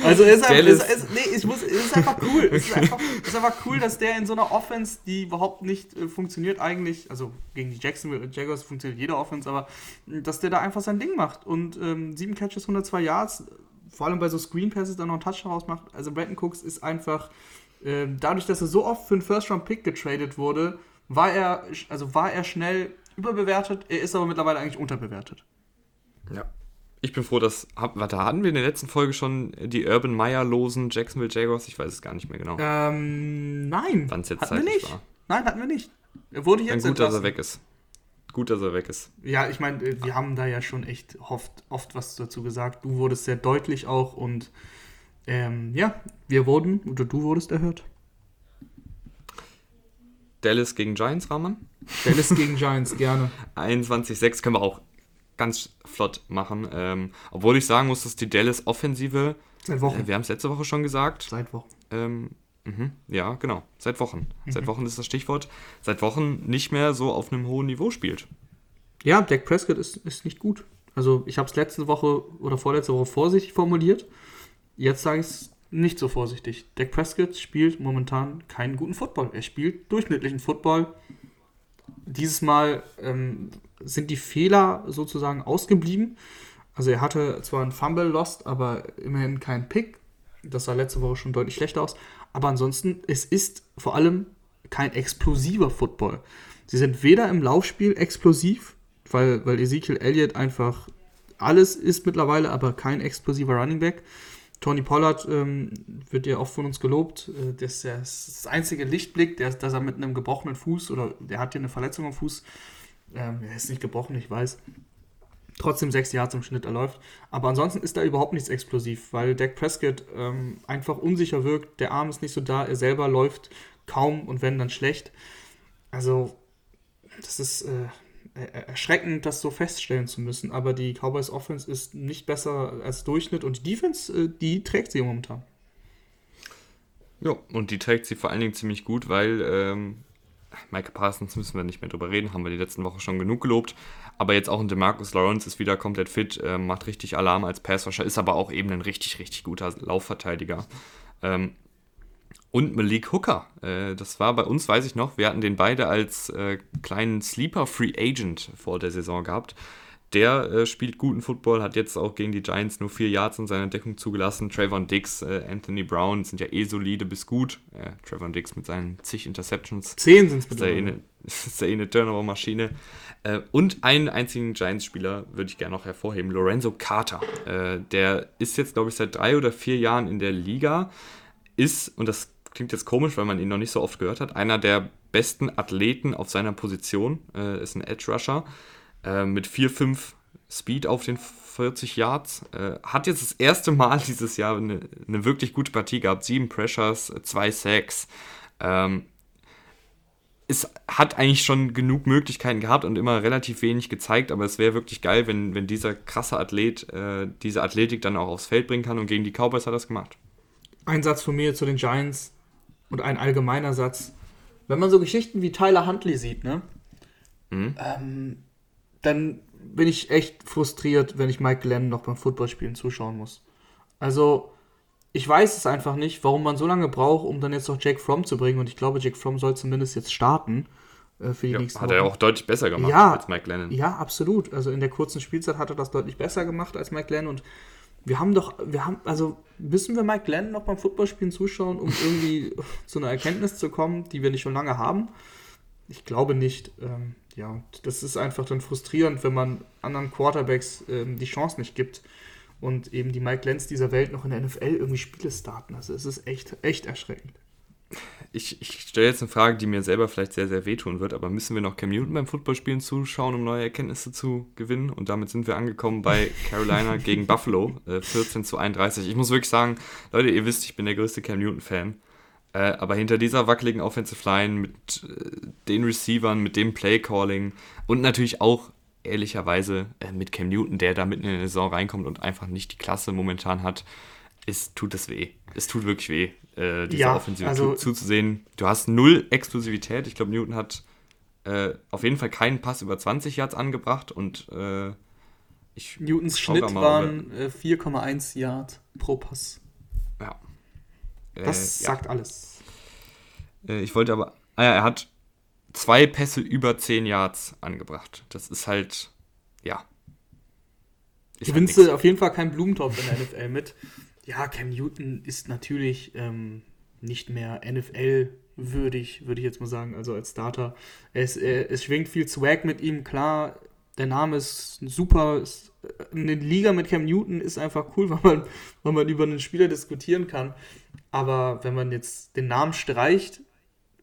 Also ist, einfach, ist, ist, nee, ich muss, ist einfach cool. Es ist einfach, ist einfach cool, dass der in so einer Offense, die überhaupt nicht äh, funktioniert eigentlich, also gegen die Jacksonville Jaguars funktioniert jede Offense, aber dass der da einfach sein Ding macht und ähm, sieben Catches, 102 Yards, vor allem bei so Screen Passes dann noch einen Touchdown rausmacht. Also Brandon Cooks ist einfach, äh, dadurch, dass er so oft für einen First-Round-Pick getradet wurde, war er, also war er schnell überbewertet, er ist aber mittlerweile eigentlich unterbewertet. Ja. Ich bin froh, dass. Warte, hatten wir in der letzten Folge schon die Urban Meyer-losen Jacksonville Jaguars? Ich weiß es gar nicht mehr genau. Ähm, nein. Wann es jetzt hatten zeitlich war. Nein, hatten wir nicht. Er wurde jetzt. Dann gut, dass er weg ist. Gut, dass er weg ist. Ja, ich meine, äh, wir haben da ja schon echt oft, oft was dazu gesagt. Du wurdest sehr deutlich auch und ähm, ja, wir wurden, oder du wurdest erhört. Dallas gegen Giants, Rahman? Dallas gegen Giants, gerne. 21-6 können wir auch ganz flott machen. Ähm, obwohl ich sagen muss, dass die Dallas Offensive. Seit Wochen. Äh, wir haben es letzte Woche schon gesagt. Seit Wochen. Ähm, mh, ja, genau. Seit Wochen. Mhm. Seit Wochen ist das Stichwort. Seit Wochen nicht mehr so auf einem hohen Niveau spielt. Ja, Dak Prescott ist, ist nicht gut. Also, ich habe es letzte Woche oder vorletzte Woche vorsichtig formuliert. Jetzt sage ich es nicht so vorsichtig. Dak Prescott spielt momentan keinen guten Football. Er spielt durchschnittlichen Football. Dieses Mal ähm, sind die Fehler sozusagen ausgeblieben. Also er hatte zwar einen Fumble lost, aber immerhin keinen Pick. Das sah letzte Woche schon deutlich schlechter aus. Aber ansonsten, es ist vor allem kein explosiver Football. Sie sind weder im Laufspiel explosiv, weil, weil Ezekiel Elliott einfach alles ist mittlerweile, aber kein explosiver Running Back. Tony Pollard ähm, wird ja auch von uns gelobt. Äh, das ist das einzige Lichtblick, der, dass er mit einem gebrochenen Fuß oder der hat ja eine Verletzung am Fuß Ähm, er ist nicht gebrochen, ich weiß. Trotzdem sechs Jahre zum Schnitt erläuft. Aber ansonsten ist da überhaupt nichts explosiv, weil Dak Prescott ähm, einfach unsicher wirkt. Der Arm ist nicht so da, er selber läuft kaum und wenn dann schlecht. Also, das ist äh, erschreckend, das so feststellen zu müssen. Aber die Cowboys Offense ist nicht besser als Durchschnitt und die Defense, äh, die trägt sie momentan. Ja, und die trägt sie vor allen Dingen ziemlich gut, weil ähm, Michael Parsons müssen wir nicht mehr drüber reden, haben wir die letzten Woche schon genug gelobt. Aber jetzt auch ein DeMarcus Lawrence ist wieder komplett fit, äh, macht richtig Alarm als Passwasher, ist aber auch eben ein richtig, richtig guter Laufverteidiger. Ähm, und Malik Hooker, äh, das war bei uns, weiß ich noch, wir hatten den beide als äh, kleinen Sleeper Free Agent vor der Saison gehabt. Der äh, spielt guten Football, hat jetzt auch gegen die Giants nur vier Yards in seiner Deckung zugelassen. Trayvon Dix, Anthony Brown sind ja eh solide bis gut. Trayvon Dix mit seinen zig Interceptions. Zehn sind es bitte. Ist ja eh eine Turnover-Maschine. Und einen einzigen Giants-Spieler würde ich gerne noch hervorheben, Lorenzo Carter. Der ist jetzt, glaube ich, seit drei oder vier Jahren in der Liga. Ist, und das klingt jetzt komisch, weil man ihn noch nicht so oft gehört hat, einer der besten Athleten auf seiner Position. Äh, ist ein Edge-Rusher äh, mit 4-5 Speed auf den 40 Yards. Äh, hat jetzt das erste Mal dieses Jahr eine, eine wirklich gute Partie gehabt. Sieben Pressures, zwei Sacks. Ähm, es hat eigentlich schon genug Möglichkeiten gehabt und immer relativ wenig gezeigt, aber es wäre wirklich geil, wenn, wenn dieser krasse Athlet äh, diese Athletik dann auch aufs Feld bringen kann und gegen die Cowboys hat er das gemacht. Ein Satz von mir zu den Giants und ein allgemeiner Satz. Wenn man so Geschichten wie Tyler Huntley sieht, ne? Mhm. Ähm, dann bin ich echt frustriert, wenn ich Mike Glenn noch beim Footballspielen zuschauen muss. Also, ich weiß es einfach nicht, warum man so lange braucht, um dann jetzt noch Jake Fromm zu bringen. Und ich glaube, Jake Fromm soll zumindest jetzt starten äh, für die ja, nächsten Hat Wochen. er auch deutlich besser gemacht ja, als Mike Glennon. Ja, absolut. Also in der kurzen Spielzeit hat er das deutlich besser gemacht als Mike Glenn. Und wir haben doch, wir haben, also müssen wir Mike Glenn noch beim Footballspielen zuschauen, um irgendwie zu einer Erkenntnis zu kommen, die wir nicht schon lange haben? Ich glaube nicht. Ähm, ja, das ist einfach dann frustrierend, wenn man anderen Quarterbacks ähm, die Chance nicht gibt und eben die Mike Lenz dieser Welt noch in der NFL irgendwie Spiele starten. Also es ist echt, echt erschreckend. Ich, ich stelle jetzt eine Frage, die mir selber vielleicht sehr, sehr wehtun wird, aber müssen wir noch Cam Newton beim Footballspielen zuschauen, um neue Erkenntnisse zu gewinnen? Und damit sind wir angekommen bei Carolina gegen Buffalo, äh, 14 zu 31. Ich muss wirklich sagen, Leute, ihr wisst, ich bin der größte Cam Newton-Fan. Äh, aber hinter dieser wackeligen Offensive Line mit äh, den Receivern, mit dem Play-Calling und natürlich auch ehrlicherweise äh, mit Cam Newton, der da mitten in der Saison reinkommt und einfach nicht die Klasse momentan hat, ist, tut es weh. Es tut wirklich weh, äh, diese ja, Offensive also, zu, zuzusehen. Du hast null Exklusivität. Ich glaube, Newton hat äh, auf jeden Fall keinen Pass über 20 Yards angebracht und äh, ich Newtons Schnitt waren 4,1 Yard pro Pass. Ja. Das sagt ja. alles. Äh, ich wollte aber. Ah ja, er hat zwei Pässe über 10 Yards angebracht. Das ist halt. Ja. Gewinnst halt du auf jeden Fall keinen Blumentopf in der NFL mit. Ja, Cam Newton ist natürlich ähm, nicht mehr NFL-würdig, würde ich jetzt mal sagen, also als Starter. Es, äh, es schwingt viel Swag mit ihm, klar, der Name ist super. Ist, äh, eine Liga mit Cam Newton ist einfach cool, weil man, weil man über einen Spieler diskutieren kann. Aber wenn man jetzt den Namen streicht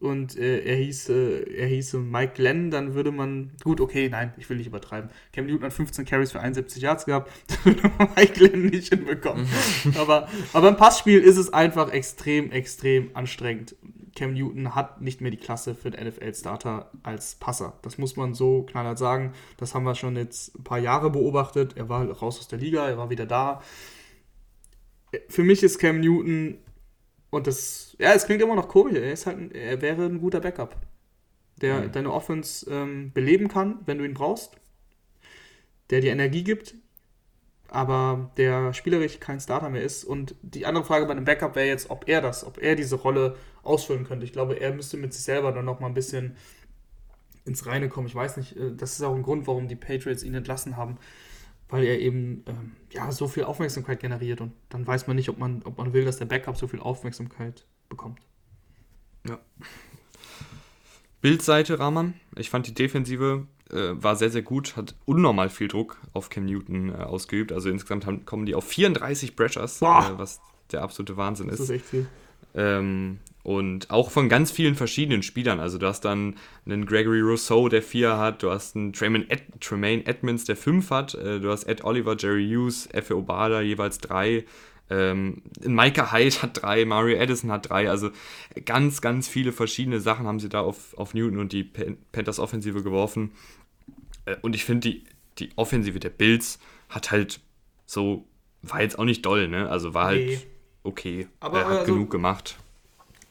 und äh, er, hieß, äh, er hieße Mike Glenn, dann würde man. Gut, okay, nein, ich will nicht übertreiben. Cam Newton hat 15 Carries für 71 Yards gehabt. Das würde Mike Glenn nicht hinbekommen. Mhm. aber, aber im Passspiel ist es einfach extrem, extrem anstrengend. Cam Newton hat nicht mehr die Klasse für den NFL-Starter als Passer. Das muss man so knallhart sagen. Das haben wir schon jetzt ein paar Jahre beobachtet. Er war raus aus der Liga, er war wieder da. Für mich ist Cam Newton und das, ja, es klingt immer noch komisch. Er ist halt, er wäre ein guter Backup, der mhm. deine Offense ähm, beleben kann, wenn du ihn brauchst, der dir Energie gibt, aber der spielerisch kein Starter mehr ist. Und die andere Frage bei einem Backup wäre jetzt, ob er das, ob er diese Rolle ausfüllen könnte. Ich glaube, er müsste mit sich selber dann noch mal ein bisschen ins Reine kommen. Ich weiß nicht, äh, das ist auch ein Grund, warum die Patriots ihn entlassen haben weil er eben ähm, ja, so viel Aufmerksamkeit generiert und dann weiß man nicht, ob man, ob man will, dass der Backup so viel Aufmerksamkeit bekommt. Ja. Bildseite Rahman. Ich fand die Defensive äh, war sehr, sehr gut, hat unnormal viel Druck auf Cam Newton äh, ausgeübt. Also insgesamt haben, kommen die auf 34 Pressures, äh, was der absolute Wahnsinn ist. Das ist echt viel. Ähm, Und auch von ganz vielen verschiedenen Spielern. Also du hast dann einen Gregory Rousseau, der 4 hat, du hast einen Tremaine, Ed Tremaine Edmonds, der 5 hat, äh, du hast Ed Oliver, Jerry Hughes, Efe Obada jeweils 3. Ähm, Micah Hyde hat 3, Mario Addison hat 3. Also ganz, ganz viele verschiedene Sachen haben sie da auf, auf Newton und die Panthers Offensive geworfen. Äh, und ich finde, die, die Offensive der Bills hat halt so, war jetzt auch nicht doll, ne? Also war halt nee. okay. Aber er hat also, genug gemacht.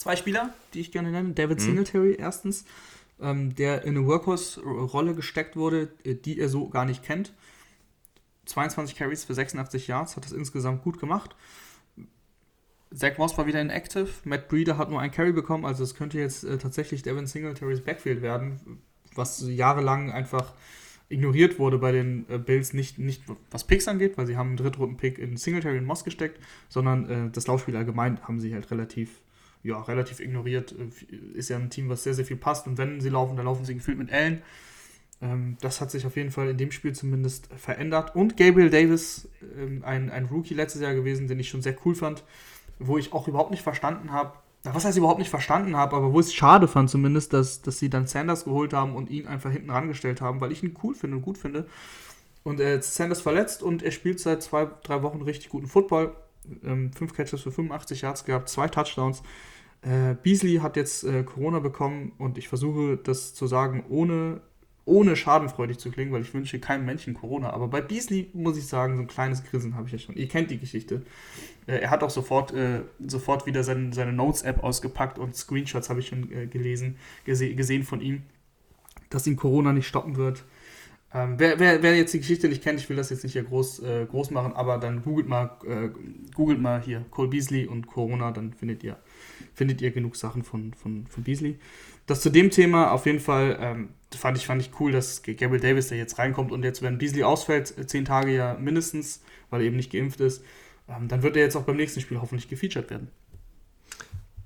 Zwei Spieler, die ich gerne nenne. David hm. Singletary erstens, ähm, der in eine Workhorse-Rolle gesteckt wurde, äh, die er so gar nicht kennt. 22 Carries für 86 Yards, hat das insgesamt gut gemacht. Zach Moss war wieder in Active. Matt Breeder hat nur ein Carry bekommen, also es könnte jetzt äh, tatsächlich Devin Singletary's Backfield werden, was jahrelang einfach ignoriert wurde bei den äh, Bills, nicht, nicht was Picks angeht, weil sie haben einen Drittrunden-Pick in Singletary und Moss gesteckt, sondern äh, das Laufspiel allgemein haben sie halt relativ, ja, relativ ignoriert. Äh, ist ja ein Team, was sehr, sehr viel passt und wenn sie laufen, dann laufen sie gefühlt mit Allen. Ähm, das hat sich auf jeden Fall in dem Spiel zumindest verändert. Und Gabriel Davis, ähm, ein, ein Rookie letztes Jahr gewesen, den ich schon sehr cool fand, wo ich auch überhaupt nicht verstanden habe, was heißt überhaupt nicht verstanden habe, aber wo ich es schade fand zumindest, dass, dass sie dann Sanders geholt haben und ihn einfach hinten rangestellt haben, weil ich ihn cool finde und gut finde. Und er ist Sanders verletzt und er spielt seit zwei, drei Wochen richtig guten Football. Ähm, fünf Catches für 85 Yards gehabt, zwei Touchdowns. Äh, Beasley hat jetzt äh, Corona bekommen und ich versuche das zu sagen, ohne ohne schadenfreudig zu klingen, weil ich wünsche keinem Menschen Corona. Aber bei Beasley muss ich sagen, so ein kleines Grinsen habe ich ja schon. Ihr kennt die Geschichte. Äh, er hat auch sofort, äh, sofort wieder sein, seine Notes-App ausgepackt und Screenshots habe ich schon äh, gelesen, gese gesehen von ihm, dass ihn Corona nicht stoppen wird. Ähm, wer, wer, wer, jetzt die Geschichte nicht kennt, ich will das jetzt nicht hier groß, äh, groß machen, aber dann googelt mal, googelt mal hier Cole Beasley und Corona, dann findet ihr, findet ihr genug Sachen von, von, von Beasley. Das zu dem Thema auf jeden Fall ähm, fand, ich, fand ich cool, dass Gabriel Davis da jetzt reinkommt und jetzt, wenn Beasley ausfällt, äh, zehn Tage ja mindestens, weil er eben nicht geimpft ist, ähm, dann wird er jetzt auch beim nächsten Spiel hoffentlich gefeatured werden.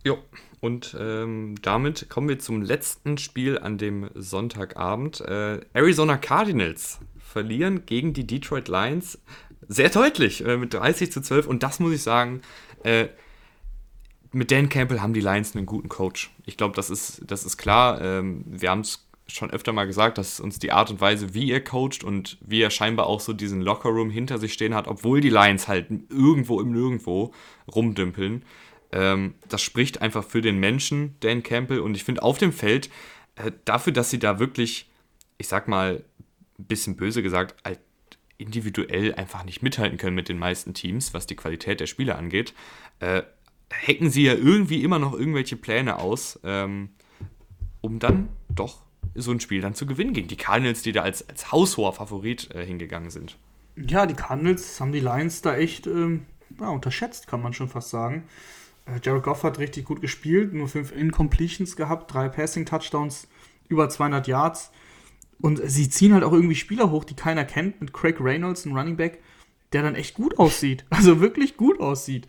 Jo, und ähm, damit kommen wir zum letzten Spiel an dem Sonntagabend. Äh, Arizona Cardinals verlieren gegen die Detroit Lions sehr deutlich äh, mit 30 zu 12 und das muss ich sagen, äh, mit Dan Campbell haben die Lions einen guten Coach. Ich glaube, das ist, das ist klar. Ähm, wir haben es schon öfter mal gesagt, dass uns die Art und Weise, wie er coacht und wie er scheinbar auch so diesen Lockerroom hinter sich stehen hat, obwohl die Lions halt irgendwo im Nirgendwo rumdümpeln, ähm, das spricht einfach für den Menschen, Dan Campbell. Und ich finde auf dem Feld, äh, dafür, dass sie da wirklich, ich sag mal, ein bisschen böse gesagt, halt individuell einfach nicht mithalten können mit den meisten Teams, was die Qualität der Spieler angeht, äh, hacken sie ja irgendwie immer noch irgendwelche Pläne aus, ähm, um dann doch so ein Spiel dann zu gewinnen gegen die Cardinals, die da als, als haushoher Favorit äh, hingegangen sind. Ja, die Cardinals haben die Lions da echt ähm, ja, unterschätzt, kann man schon fast sagen. Äh, Jared Goff hat richtig gut gespielt, nur fünf Incompletions gehabt, drei Passing-Touchdowns, über 200 Yards. Und sie ziehen halt auch irgendwie Spieler hoch, die keiner kennt, mit Craig Reynolds, ein Running Back, der dann echt gut aussieht. Also wirklich gut aussieht.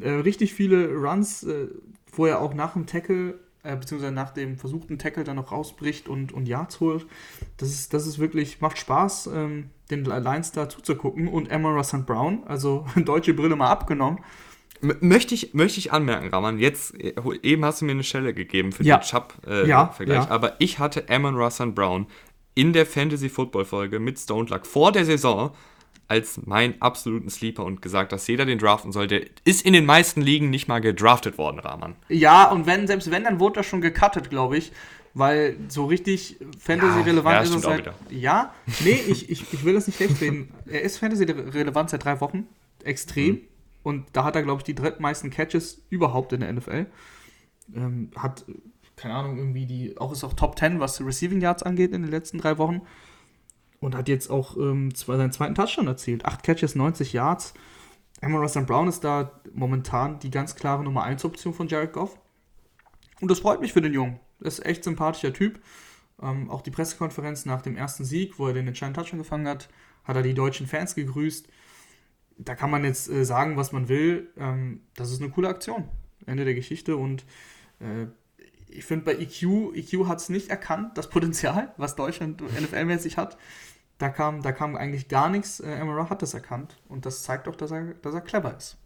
Äh, richtig viele Runs, äh, wo er auch nach dem Tackle, äh, beziehungsweise nach dem versuchten Tackle dann noch rausbricht und, und Yards holt. Das ist, das ist wirklich, macht Spaß, ähm, den Lions da zuzugucken. Und Emma St. Brown, also deutsche Brille mal abgenommen. Möchte ich, möchte ich anmerken, Raman, jetzt, äh, eben hast du mir eine Stelle gegeben für ja. den Chubb-Vergleich, äh, ja, ja. aber ich hatte Amon Russell Brown in der Fantasy-Football-Folge mit Stone Luck vor der Saison als meinen absoluten Sleeper und gesagt, dass jeder den draften sollte. Ist in den meisten Ligen nicht mal gedraftet worden, Rahman. Ja, und wenn, selbst wenn, dann wurde das schon gecuttet, glaube ich. Weil so richtig Fantasy-relevant ja, ist es halt. Ja, nee, ich, ich, ich will das nicht schlecht reden. Er ist Fantasy-relevant seit drei Wochen. Extrem. Mhm. Und da hat er, glaube ich, die drittmeisten Catches überhaupt in der NFL. Ähm, hat, keine Ahnung, irgendwie die, auch ist auch Top 10, was Receiving Yards angeht in den letzten drei Wochen. Und hat jetzt auch ähm, seinen zweiten Touchdown erzielt. Acht Catches, 90 Yards. Amon Russell Brown ist da momentan die ganz klare Nummer 1 Option von Jared Goff. Und das freut mich für den Jungen. Das ist echt sympathischer Typ. Ähm, auch die Pressekonferenz nach dem ersten Sieg, wo er den entscheidenden Touchdown gefangen hat, hat er die deutschen Fans gegrüßt. Da kann man jetzt äh, sagen, was man will. Ähm, das ist eine coole Aktion. Ende der Geschichte. Und äh, ich finde bei EQ, EQ hat es nicht erkannt, das Potenzial, was Deutschland NFL-mäßig hat. Da kam, da kam eigentlich gar nichts. Äh, Emera hat das erkannt und das zeigt auch, dass er, dass er clever ist.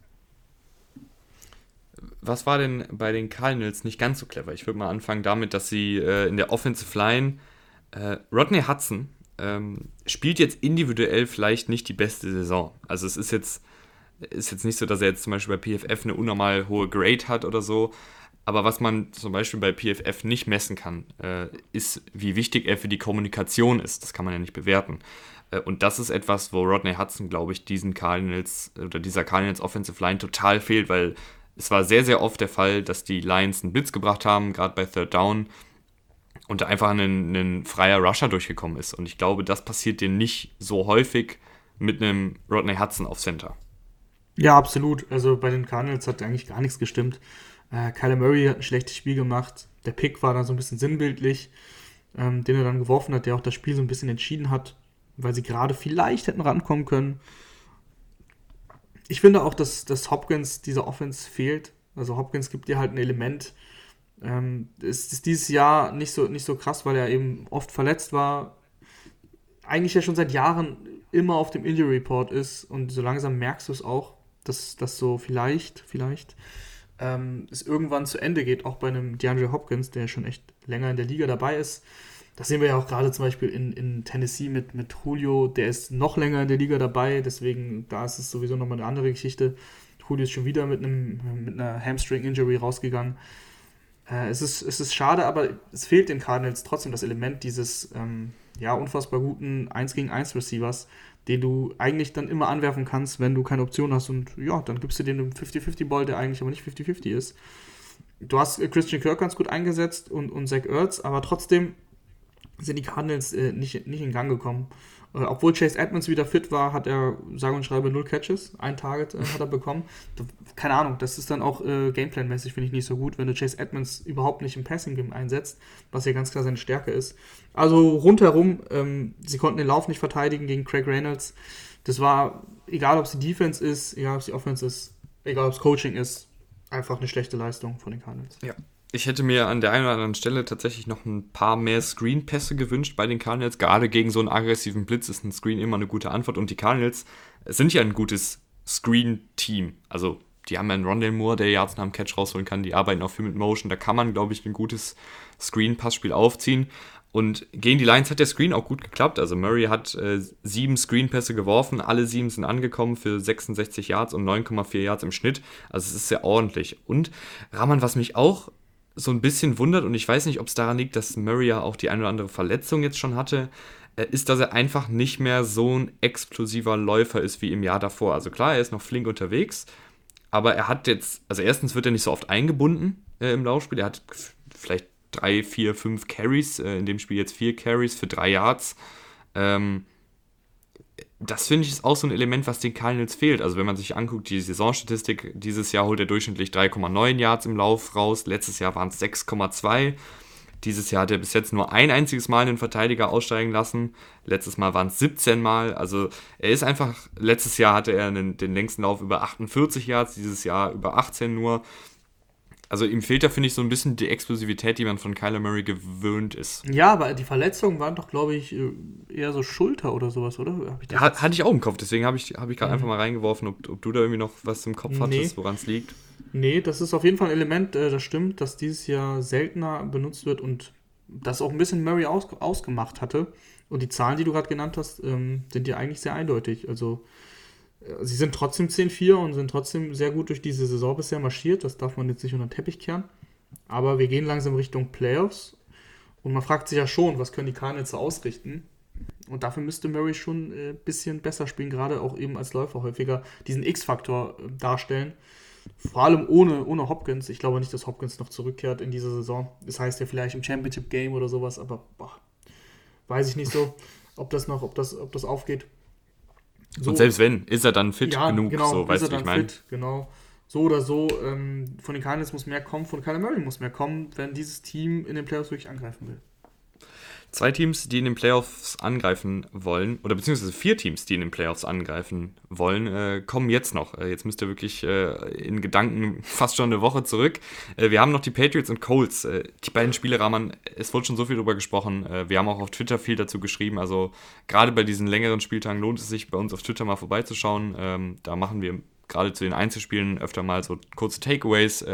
was war denn bei den Cardinals nicht ganz so clever? Ich würde mal anfangen damit, dass sie äh, in der Offensive Line äh, Rodney Hudson ähm, spielt jetzt individuell vielleicht nicht die beste Saison. Also es ist jetzt, ist jetzt nicht so, dass er jetzt zum Beispiel bei PFF eine unnormal hohe Grade hat oder so. Aber was man zum Beispiel bei PFF nicht messen kann, äh, ist, wie wichtig er für die Kommunikation ist. Das kann man ja nicht bewerten. Äh, und das ist etwas, wo Rodney Hudson, glaube ich, diesen Cardinals oder dieser Cardinals Offensive Line total fehlt, weil es war sehr, sehr oft der Fall, dass die Lions einen Blitz gebracht haben, gerade bei Third Down, und da einfach ein, ein freier Rusher durchgekommen ist. Und ich glaube, das passiert dir nicht so häufig mit einem Rodney Hudson auf Center. Ja, absolut. Also bei den Cardinals hat eigentlich gar nichts gestimmt. Äh, Kyler Murray hat ein schlechtes Spiel gemacht. Der Pick war dann so ein bisschen sinnbildlich, ähm, den er dann geworfen hat, der auch das Spiel so ein bisschen entschieden hat, weil sie gerade vielleicht hätten rankommen können. Ich finde auch, dass, dass Hopkins dieser Offense fehlt. Also Hopkins gibt dir halt ein Element. Ähm, es ist dieses Jahr nicht so, nicht so krass, weil er eben oft verletzt war. Eigentlich ja schon seit Jahren immer auf dem Injury Report ist und so langsam merkst du es auch, dass das so vielleicht, vielleicht ähm, es irgendwann zu Ende geht, auch bei einem DeAndre Hopkins, der schon echt länger in der Liga dabei ist. Das sehen wir ja auch gerade zum Beispiel in, in Tennessee mit, mit Julio, der ist noch länger in der Liga dabei, deswegen da ist es sowieso nochmal eine andere Geschichte. Julio ist schon wieder mit, einem, mit einer Hamstring-Injury rausgegangen. Äh, es, ist, es ist schade, aber es fehlt den Cardinals trotzdem das Element dieses ähm, ja, unfassbar guten 1 gegen 1 Receivers, den du eigentlich dann immer anwerfen kannst, wenn du keine Option hast. Und ja, dann gibst du den einen 50-50-Ball, der eigentlich aber nicht 50-50 ist. Du hast äh, Christian Kirk ganz gut eingesetzt und, und Zach Ertz, aber trotzdem sind die Cardinals äh, nicht, nicht in Gang gekommen. Äh, obwohl Chase Edmonds wieder fit war, hat er sage und schreibe null Catches, ein Target äh, hat er bekommen. Keine Ahnung, das ist dann auch äh, Gameplan-mäßig, finde ich nicht so gut, wenn du Chase Edmonds überhaupt nicht im Passing-Game einsetzt, was ja ganz klar seine Stärke ist. Also rundherum, ähm, sie konnten den Lauf nicht verteidigen gegen Craig Reynolds. Das war, egal ob es die Defense ist, egal ob es die Offense ist, egal ob es Coaching ist, einfach eine schlechte Leistung von den Cardinals. Ja, ich hätte mir an der einen oder anderen Stelle tatsächlich noch ein paar mehr Screen-Pässe gewünscht bei den Cardinals. Gerade gegen so einen aggressiven Blitz ist ein Screen immer eine gute Antwort. Und die Cardinals sind ja ein gutes Screen-Team. Also die haben einen Rondell Moore, der Yards nach dem Catch rausholen kann. Die arbeiten auch viel mit Motion. Da kann man, glaube ich, ein gutes Screen-Passspiel aufziehen. Und gegen die Lions hat der Screen auch gut geklappt. Also Murray hat äh, sieben Screen-Pässe geworfen, alle sieben sind angekommen für 66 Yards und 9,4 Yards im Schnitt. Also es ist sehr ordentlich. Und Rahman, was mich auch so ein bisschen wundert, und ich weiß nicht, ob es daran liegt, dass Murray ja auch die eine oder andere Verletzung jetzt schon hatte, äh, ist, dass er einfach nicht mehr so ein explosiver Läufer ist wie im Jahr davor. Also klar, er ist noch flink unterwegs, aber er hat jetzt, also erstens wird er nicht so oft eingebunden äh, im Laufspiel, er hat vielleicht drei, vier, fünf Carries, äh, in dem Spiel jetzt vier Carries für drei Yards. Ähm, das finde ich ist auch so ein Element, was den Cardinals fehlt. Also wenn man sich anguckt, die Saisonstatistik, dieses Jahr holt er durchschnittlich 3,9 Yards im Lauf raus, letztes Jahr waren es 6,2. Dieses Jahr hat er bis jetzt nur ein einziges Mal einen Verteidiger aussteigen lassen. Letztes Mal waren es 17 Mal. Also er ist einfach, letztes Jahr hatte er einen, den längsten Lauf über 48 Yards, dieses Jahr über 18 nur. Also ihm fehlt da, finde ich, so ein bisschen die Explosivität, die man von Kyler Murray gewöhnt ist. Ja, aber die Verletzungen waren doch, glaube ich, äh, eher so Schulter oder sowas, oder? Ich Hat, hatte ich auch im Kopf, deswegen habe ich, hab ich gerade mhm. einfach mal reingeworfen, ob, ob, du da irgendwie noch was im Kopf nee. hattest, woran es liegt. Nee, das ist auf jeden Fall ein Element, äh, das stimmt, dass dieses Jahr seltener benutzt wird und das auch ein bisschen Murray aus, ausgemacht hatte. Und die Zahlen, die du gerade genannt hast, ähm, sind ja eigentlich sehr eindeutig. Also sie sind trotzdem 10-4 und sind trotzdem sehr gut durch diese Saison bisher marschiert. Das darf man jetzt nicht unter den Teppich kehren. Aber wir gehen langsam Richtung Playoffs. Und man fragt sich ja schon, was können die Cardinals ausrichten? Und dafür müsste Murray schon ein äh, bisschen besser spielen, gerade auch eben als Läufer häufiger diesen X-Faktor äh, darstellen. Vor allem ohne, ohne Hopkins. Ich glaube nicht, dass Hopkins noch zurückkehrt in dieser Saison. Das heißt ja vielleicht im Championship Game oder sowas, aber boah, weiß ich nicht so, ob das noch, ob das, ob das aufgeht. So, und selbst wenn, ist er dann fit ja, genug, genau, so, weißt du, ich meine? Genau. So oder so, ähm, von den Cardinals muss mehr kommen, von Kyler Murray muss mehr kommen, wenn dieses Team in den Playoffs wirklich angreifen will. Zwei Teams, die in den Playoffs angreifen wollen, oder beziehungsweise vier Teams, die in den Playoffs angreifen wollen, äh, kommen jetzt noch. Äh, jetzt müsst ihr wirklich äh, in Gedanken fast schon eine Woche zurück. Äh, wir haben noch die Patriots und Colts. Äh, die beiden Spiele, Rahman, es wurde schon so viel darüber gesprochen. Äh, wir haben auch auf Twitter viel dazu geschrieben. Also gerade bei diesen längeren Spieltagen lohnt es sich, bei uns auf Twitter mal vorbeizuschauen. Ähm, da machen wir gerade zu den Einzelspielen öfter mal so kurze Takeaways,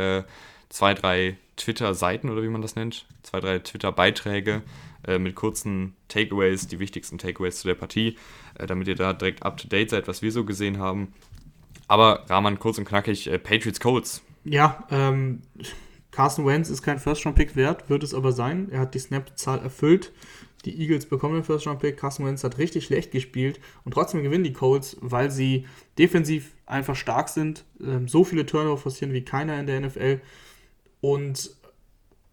zwei, drei Twitter-Seiten oder wie man das nennt, zwei, drei Twitter-Beiträge äh, mit kurzen Takeaways, die wichtigsten Takeaways zu der Partie, äh, damit ihr da direkt up to date seid, was wir so gesehen haben. Aber Rahman, kurz und knackig, äh, Patriots Colts. Ja, ähm, Carson Wentz ist kein First-Round-Pick wert, wird es aber sein. Er hat die Snap-Zahl erfüllt. Die Eagles bekommen den First-Round-Pick. Carson Wentz hat richtig schlecht gespielt und trotzdem gewinnen die Colts, weil sie defensiv einfach stark sind, ähm, so viele Turnover forcieren wie keiner in der NFL und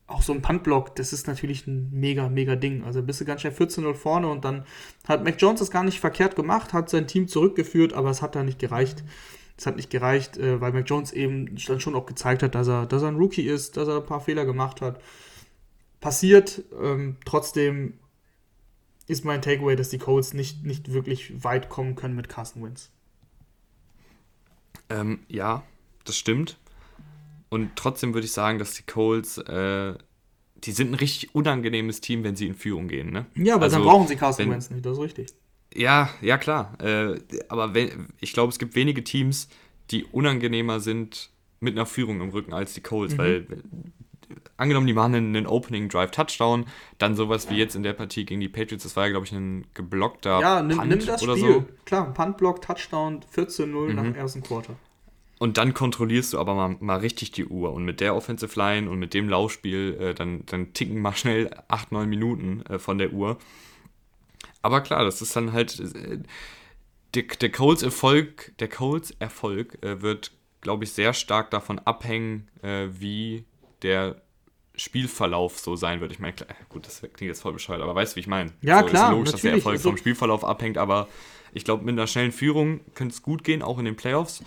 auch so ein Puntblock, das ist natürlich ein mega, mega Ding. Also bist du ganz schnell 14-0 vorne und dann hat Mac Jones das gar nicht verkehrt gemacht, hat sein Team zurückgeführt, aber es hat da nicht gereicht. Es hat nicht gereicht, äh, weil Mac Jones eben dann schon auch gezeigt hat, dass er, dass er ein Rookie ist, dass er ein paar Fehler gemacht hat. Passiert, ähm, trotzdem ist mein Takeaway, dass die Colts nicht, nicht wirklich weit kommen können mit Carson Wentz. Ähm, ja, das stimmt. Und trotzdem würde ich sagen, dass die Colts, äh, die sind ein richtig unangenehmes Team, wenn sie in Führung gehen. Ne? Ja, aber also, dann brauchen sie Carson Wentz nicht, das ist richtig. Ja, ja klar. Äh, aber wenn, ich glaube, es gibt wenige Teams, die unangenehmer sind mit einer Führung im Rücken als die Colts, mhm. weil angenommen, die machen einen, einen, Opening Drive Touchdown, dann sowas wie jetzt in der Partie gegen die Patriots, das war ja, glaube ich, ein geblockter ja, nimm, Punt nimm das oder Spiel. so. Klar, Punt-Block, Touchdown, 14-0 mhm. nach dem ersten Quarter. Und dann kontrollierst du aber mal, mal richtig die Uhr. Und mit der Offensive Line und mit dem Laufspiel, äh, dann, dann ticken mal schnell 8, 9 Minuten äh, von der Uhr. Aber klar, das ist dann halt. Äh, der, der Coles Erfolg, der Coles Erfolg äh, wird, glaube ich, sehr stark davon abhängen, äh, wie der Spielverlauf so sein wird. Ich meine, gut, das klingt jetzt voll bescheuert, aber weißt du, wie ich meine? Ja, so, klar. Ist logisch, dass der Erfolg also, vom Spielverlauf abhängt, aber ich glaube, mit einer schnellen Führung könnte es gut gehen, auch in den Playoffs.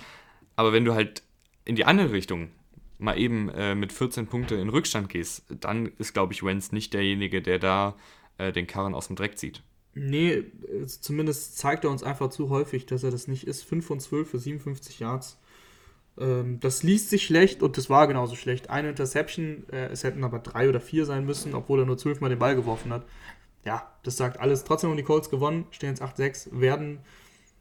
Aber wenn du halt in die andere Richtung mal eben äh, mit 14 Punkte in Rückstand gehst, dann ist, glaube ich, Wenz nicht derjenige, der da äh, den Karren aus dem Dreck zieht. Nee, zumindest zeigt er uns einfach zu häufig, dass er das nicht ist. 5 von 12 für 57 Yards. Ähm, das liest sich schlecht und das war genauso schlecht. Eine Interception, äh, es hätten aber drei oder vier sein müssen, obwohl er nur 12 Mal den Ball geworfen hat. Ja, das sagt alles. Trotzdem haben die Colts gewonnen, stehen jetzt 8-6, werden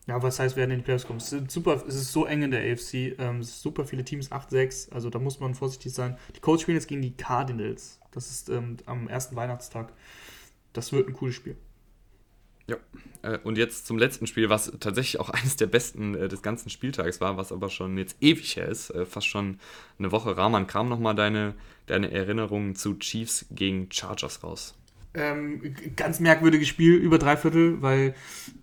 ja, was heißt, werden in die Playoffs kommen? Es ist, super, es ist so eng in der AFC. Ähm, es sind super viele Teams, 8-6. Also da muss man vorsichtig sein. Die Colts spielen jetzt gegen die Cardinals. Das ist ähm, am ersten Weihnachtstag. Das wird ein cooles Spiel. Ja, äh, und jetzt zum letzten Spiel, was tatsächlich auch eines der besten äh, des ganzen Spieltags war, was aber schon jetzt ewig her ist, äh, fast schon eine Woche. Rahman, kam nochmal deine, deine Erinnerungen zu Chiefs gegen Chargers raus? Ähm, ganz merkwürdiges Spiel über drei Viertel, weil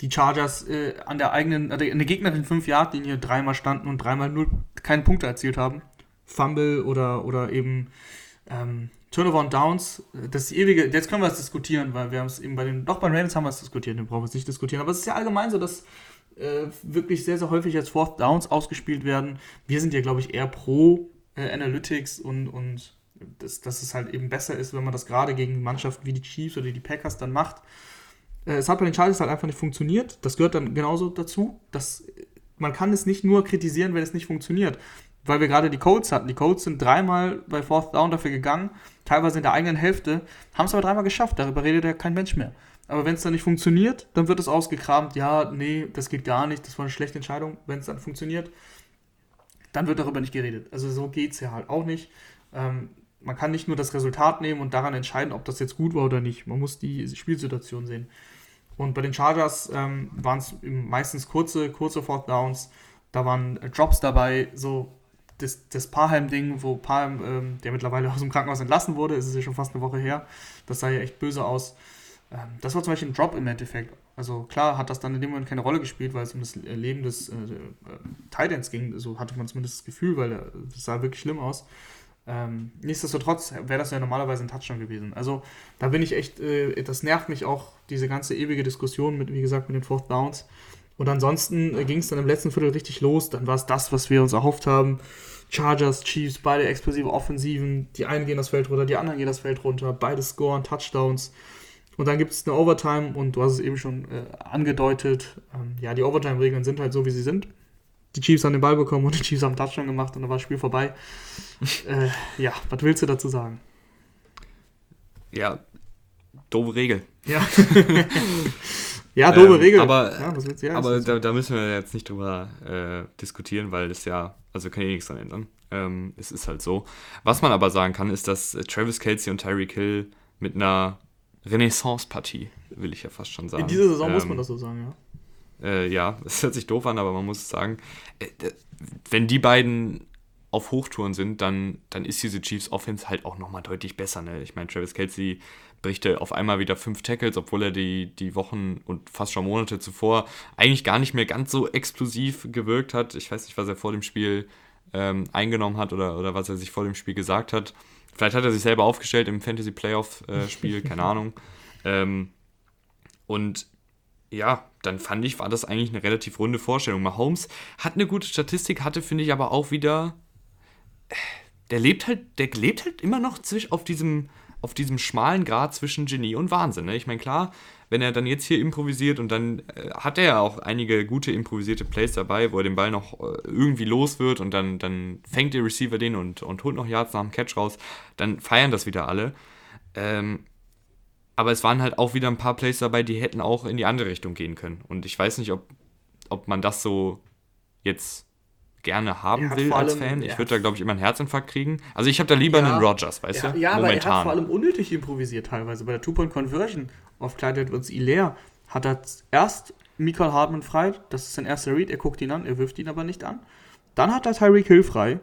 die Chargers äh, an der eigenen, an der Gegnerin 5 Yard Linie dreimal standen und dreimal null keine Punkte erzielt haben. Fumble oder, oder eben ähm, Turnover und Downs, das ewige, jetzt können wir es diskutieren, weil wir haben es eben bei den, doch bei den Ravens haben wir es diskutiert, den brauchen wir es nicht diskutieren, aber es ist ja allgemein so, dass äh, wirklich sehr, sehr häufig als Fourth Downs ausgespielt werden. Wir sind ja, glaube ich, eher pro äh, Analytics und, und dass, dass es halt eben besser ist, wenn man das gerade gegen Mannschaften wie die Chiefs oder die Packers dann macht. Äh, es hat bei den Chargers halt einfach nicht funktioniert. Das gehört dann genauso dazu. Dass, man kann es nicht nur kritisieren, wenn es nicht funktioniert. Weil wir gerade die Colts hatten. Die Colts sind dreimal bei Fourth Down dafür gegangen, teilweise in der eigenen Hälfte, haben es aber dreimal geschafft. Darüber redet ja kein Mensch mehr. Aber wenn es dann nicht funktioniert, dann wird es ausgekramt. Ja, nee, das geht gar nicht. Das war eine schlechte Entscheidung. Wenn es dann funktioniert, dann wird darüber nicht geredet. Also so geht es ja halt auch nicht. Ähm, man kann nicht nur das Resultat nehmen und daran entscheiden, ob das jetzt gut war oder nicht. Man muss die Spielsituation sehen. Und bei den Chargers ähm, waren es meistens kurze, kurze Fourth Downs. Da waren Drops dabei, so das, das Parham-Ding, wo Parham, ähm, der mittlerweile aus dem Krankenhaus entlassen wurde, ist es ja schon fast eine Woche her. Das sah ja echt böse aus. Ähm, das war zum Beispiel ein Drop im Endeffekt. Also klar hat das dann in dem Moment keine Rolle gespielt, weil es um das Leben des äh, äh, Titans ging. So hatte man zumindest das Gefühl, weil das sah wirklich schlimm aus. Ähm, nichtsdestotrotz wäre das ja normalerweise ein Touchdown gewesen. Also da bin ich echt, äh, das nervt mich auch, diese ganze ewige Diskussion mit, wie gesagt, mit den Fourth Downs. Und ansonsten äh, ging es dann im letzten Viertel richtig los. Dann war es das, was wir uns erhofft haben. Chargers, Chiefs, beide explosive Offensiven. Die einen gehen das Feld runter, die anderen gehen das Feld runter. Beide scoren, Touchdowns. Und dann gibt es eine Overtime und du hast es eben schon äh, angedeutet. Ähm, ja, die Overtime-Regeln sind halt so, wie sie sind die Chiefs haben den Ball bekommen und die Chiefs haben Touchdown gemacht und dann war das Spiel vorbei. äh, ja, was willst du dazu sagen? Ja, doofe Regel. Ja. Ja, doofe ähm, Regel. Aber, ja, ja, aber da, da, müssen wir jetzt nicht drüber äh, diskutieren, weil das ja, also kann ich nichts dran ändern. Ähm, es ist halt so. Was man aber sagen kann, ist, dass äh, Travis Kelsey und Tyreek Hill mit einer Renaissance-Partie, will ich ja fast schon sagen. In dieser Saison ähm, muss man das so sagen, ja. Äh, ja, es hört sich doof an, aber man muss sagen. Äh, wenn die beiden auf Hochtouren sind, dann, dann ist diese Chiefs Offense halt auch nochmal deutlich besser. Ne? Ich meine, Travis Kelsey brichte auf einmal wieder fünf Tackles, obwohl er die, die Wochen und fast schon Monate zuvor eigentlich gar nicht mehr ganz so explosiv gewirkt hat. Ich weiß nicht, was er vor dem Spiel ähm, eingenommen hat oder, oder was er sich vor dem Spiel gesagt hat. Vielleicht hat er sich selber aufgestellt im Fantasy Playoff-Spiel, äh, keine Ahnung. Ähm, und ja, dann fand ich, war das eigentlich eine relativ runde Vorstellung. Mahomes hat eine gute Statistik, hatte, finde ich, aber auch wieder der lebt halt, der lebt halt immer noch zwisch, auf diesem, auf diesem schmalen Grad zwischen Genie und Wahnsinn. Ne? Ich meine, klar, wenn er dann jetzt hier improvisiert und dann äh, hat er ja auch einige gute improvisierte Plays dabei, wo er den Ball noch äh, irgendwie los wird und dann, dann fängt der Receiver den und, und holt noch Yards nach dem Catch raus, dann feiern das wieder alle. Ähm, aber es waren halt auch wieder ein paar Plays dabei, die hätten auch in die andere Richtung gehen können. Und ich weiß nicht, ob, ob man das so jetzt gerne haben will als allem, Fan. Ich würde da, glaube ich, immer einen Herzinfarkt kriegen. Also ich habe da lieber ja, einen Rogers, weißt ja, du? Ja, Momentan. aber er hat vor allem unnötig improvisiert teilweise. Bei der Two-Point-Conversion auf Clyde Edwards Hilaire hat er erst Michael Hartmann frei, das ist sein erster Read, er guckt ihn an, er wirft ihn aber nicht an. Dann hat er Tyreek Hill frei.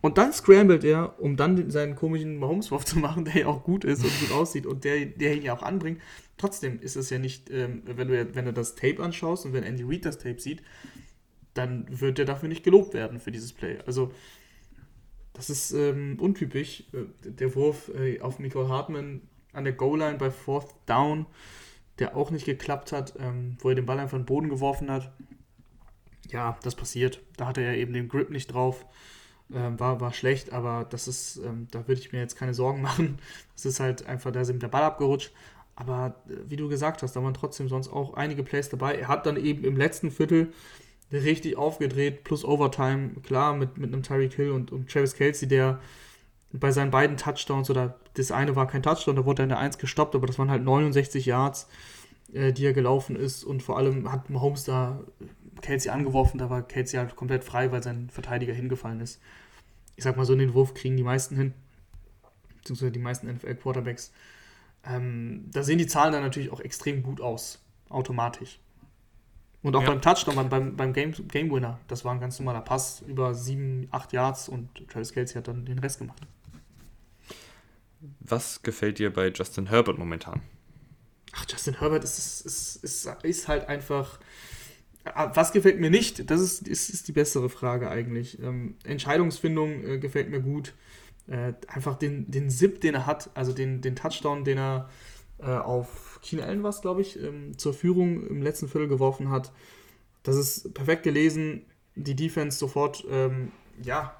Und dann scrambled er, um dann seinen komischen Mahomes-Wurf zu machen, der ja auch gut ist und gut aussieht und der, der ihn ja auch anbringt. Trotzdem ist es ja nicht, ähm, wenn, du, wenn du das Tape anschaust und wenn Andy Reid das Tape sieht, dann wird er dafür nicht gelobt werden für dieses Play. Also, das ist ähm, untypisch. Äh, der Wurf äh, auf Michael Hartmann an der Goal-Line bei Fourth Down, der auch nicht geklappt hat, ähm, wo er den Ball einfach in den Boden geworfen hat. Ja, das passiert. Da hatte er eben den Grip nicht drauf. Ähm, war, war schlecht, aber das ist, ähm, da würde ich mir jetzt keine Sorgen machen. Das ist halt einfach, da ist ihm der Ball abgerutscht. Aber äh, wie du gesagt hast, da waren trotzdem sonst auch einige Plays dabei. Er hat dann eben im letzten Viertel richtig aufgedreht, plus Overtime, klar, mit, mit einem Tyreek Hill und, und Travis Kelsey, der bei seinen beiden Touchdowns, oder das eine war kein Touchdown, da wurde er in der 1 gestoppt, aber das waren halt 69 Yards, äh, die er gelaufen ist und vor allem hat Mahomes da Kelsey angeworfen, da war Kelsey halt komplett frei, weil sein Verteidiger hingefallen ist. Ich sag mal so, den Wurf kriegen die meisten hin, beziehungsweise die meisten NFL-Quarterbacks. Ähm, da sehen die Zahlen dann natürlich auch extrem gut aus, automatisch. Und auch ja. beim Touchdown, beim, beim Game, Game Winner, das war ein ganz normaler Pass über 7, 8 Yards und Travis Kelsey hat dann den Rest gemacht. Was gefällt dir bei Justin Herbert momentan? Ach, Justin Herbert ist, ist, ist, ist halt einfach. Ah, was gefällt mir nicht? Das ist, ist, ist die bessere Frage eigentlich. Ähm, Entscheidungsfindung äh, gefällt mir gut. Äh, einfach den, den Zip, den er hat, also den, den Touchdown, den er äh, auf Keen Allen war glaube ich, ähm, zur Führung im letzten Viertel geworfen hat. Das ist perfekt gelesen. Die Defense sofort, ähm, ja,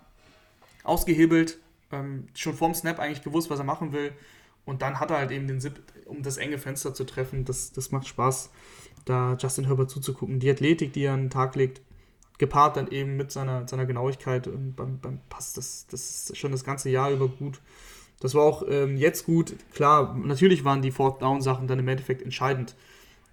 ausgehebelt. Ähm, schon vorm Snap eigentlich gewusst, was er machen will. Und dann hat er halt eben den Zip, um das enge Fenster zu treffen. Das, das macht Spaß, da Justin Herbert zuzugucken. Die Athletik, die er an den Tag legt, gepaart dann eben mit seiner, seiner Genauigkeit beim, beim Pass, das, das ist schon das ganze Jahr über gut. Das war auch ähm, jetzt gut. Klar, natürlich waren die Fourth Down Sachen dann im Endeffekt entscheidend.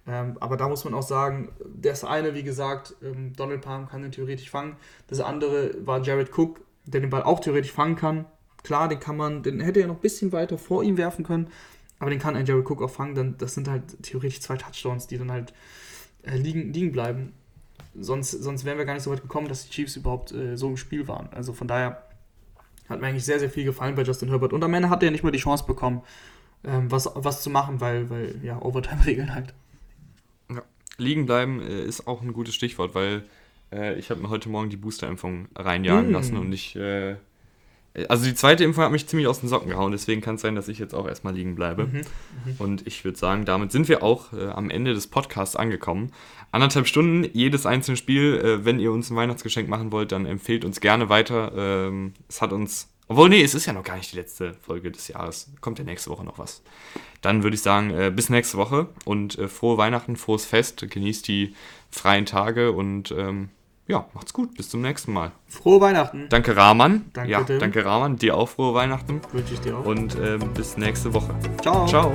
Ähm, aber da muss man auch sagen, das eine, wie gesagt, ähm, Donald Palm kann den theoretisch fangen. Das andere war Jared Cook, der den Ball auch theoretisch fangen kann. Klar, den kann man, den hätte er noch ein bisschen weiter vor ihm werfen können, aber den kann ein Jared Cook auch fangen. Dann, das sind halt theoretisch zwei Touchdowns, die dann halt äh, liegen, liegen bleiben. Sonst, sonst wären wir gar nicht so weit gekommen, dass die Chiefs überhaupt äh, so im Spiel waren. Also von daher hat mir eigentlich sehr, sehr viel gefallen bei Justin Herbert. Und am Ende hat er nicht mal die Chance bekommen, ähm, was, was zu machen, weil, weil ja, Overtime-Regeln halt. Ja. Liegen bleiben äh, ist auch ein gutes Stichwort, weil äh, ich habe mir heute Morgen die Booster-Impfung reinjagen mm. lassen und ich. Also die zweite Impfung hat mich ziemlich aus den Socken gehauen, deswegen kann es sein, dass ich jetzt auch erstmal liegen bleibe. Mhm, mhm. Und ich würde sagen, damit sind wir auch äh, am Ende des Podcasts angekommen. Anderthalb Stunden, jedes einzelne Spiel. Äh, wenn ihr uns ein Weihnachtsgeschenk machen wollt, dann empfehlt uns gerne weiter. Ähm, es hat uns. Obwohl, nee, es ist ja noch gar nicht die letzte Folge des Jahres. Kommt ja nächste Woche noch was. Dann würde ich sagen, äh, bis nächste Woche und äh, frohe Weihnachten, frohes Fest. Genießt die freien Tage und ähm, ja, macht's gut. Bis zum nächsten Mal. Frohe Weihnachten. Danke, Rahman. Danke, ja, Tim. danke, Rahman. Dir auch frohe Weihnachten. Wünsche ich dir auch. Und ähm, bis nächste Woche. Ciao. Ciao.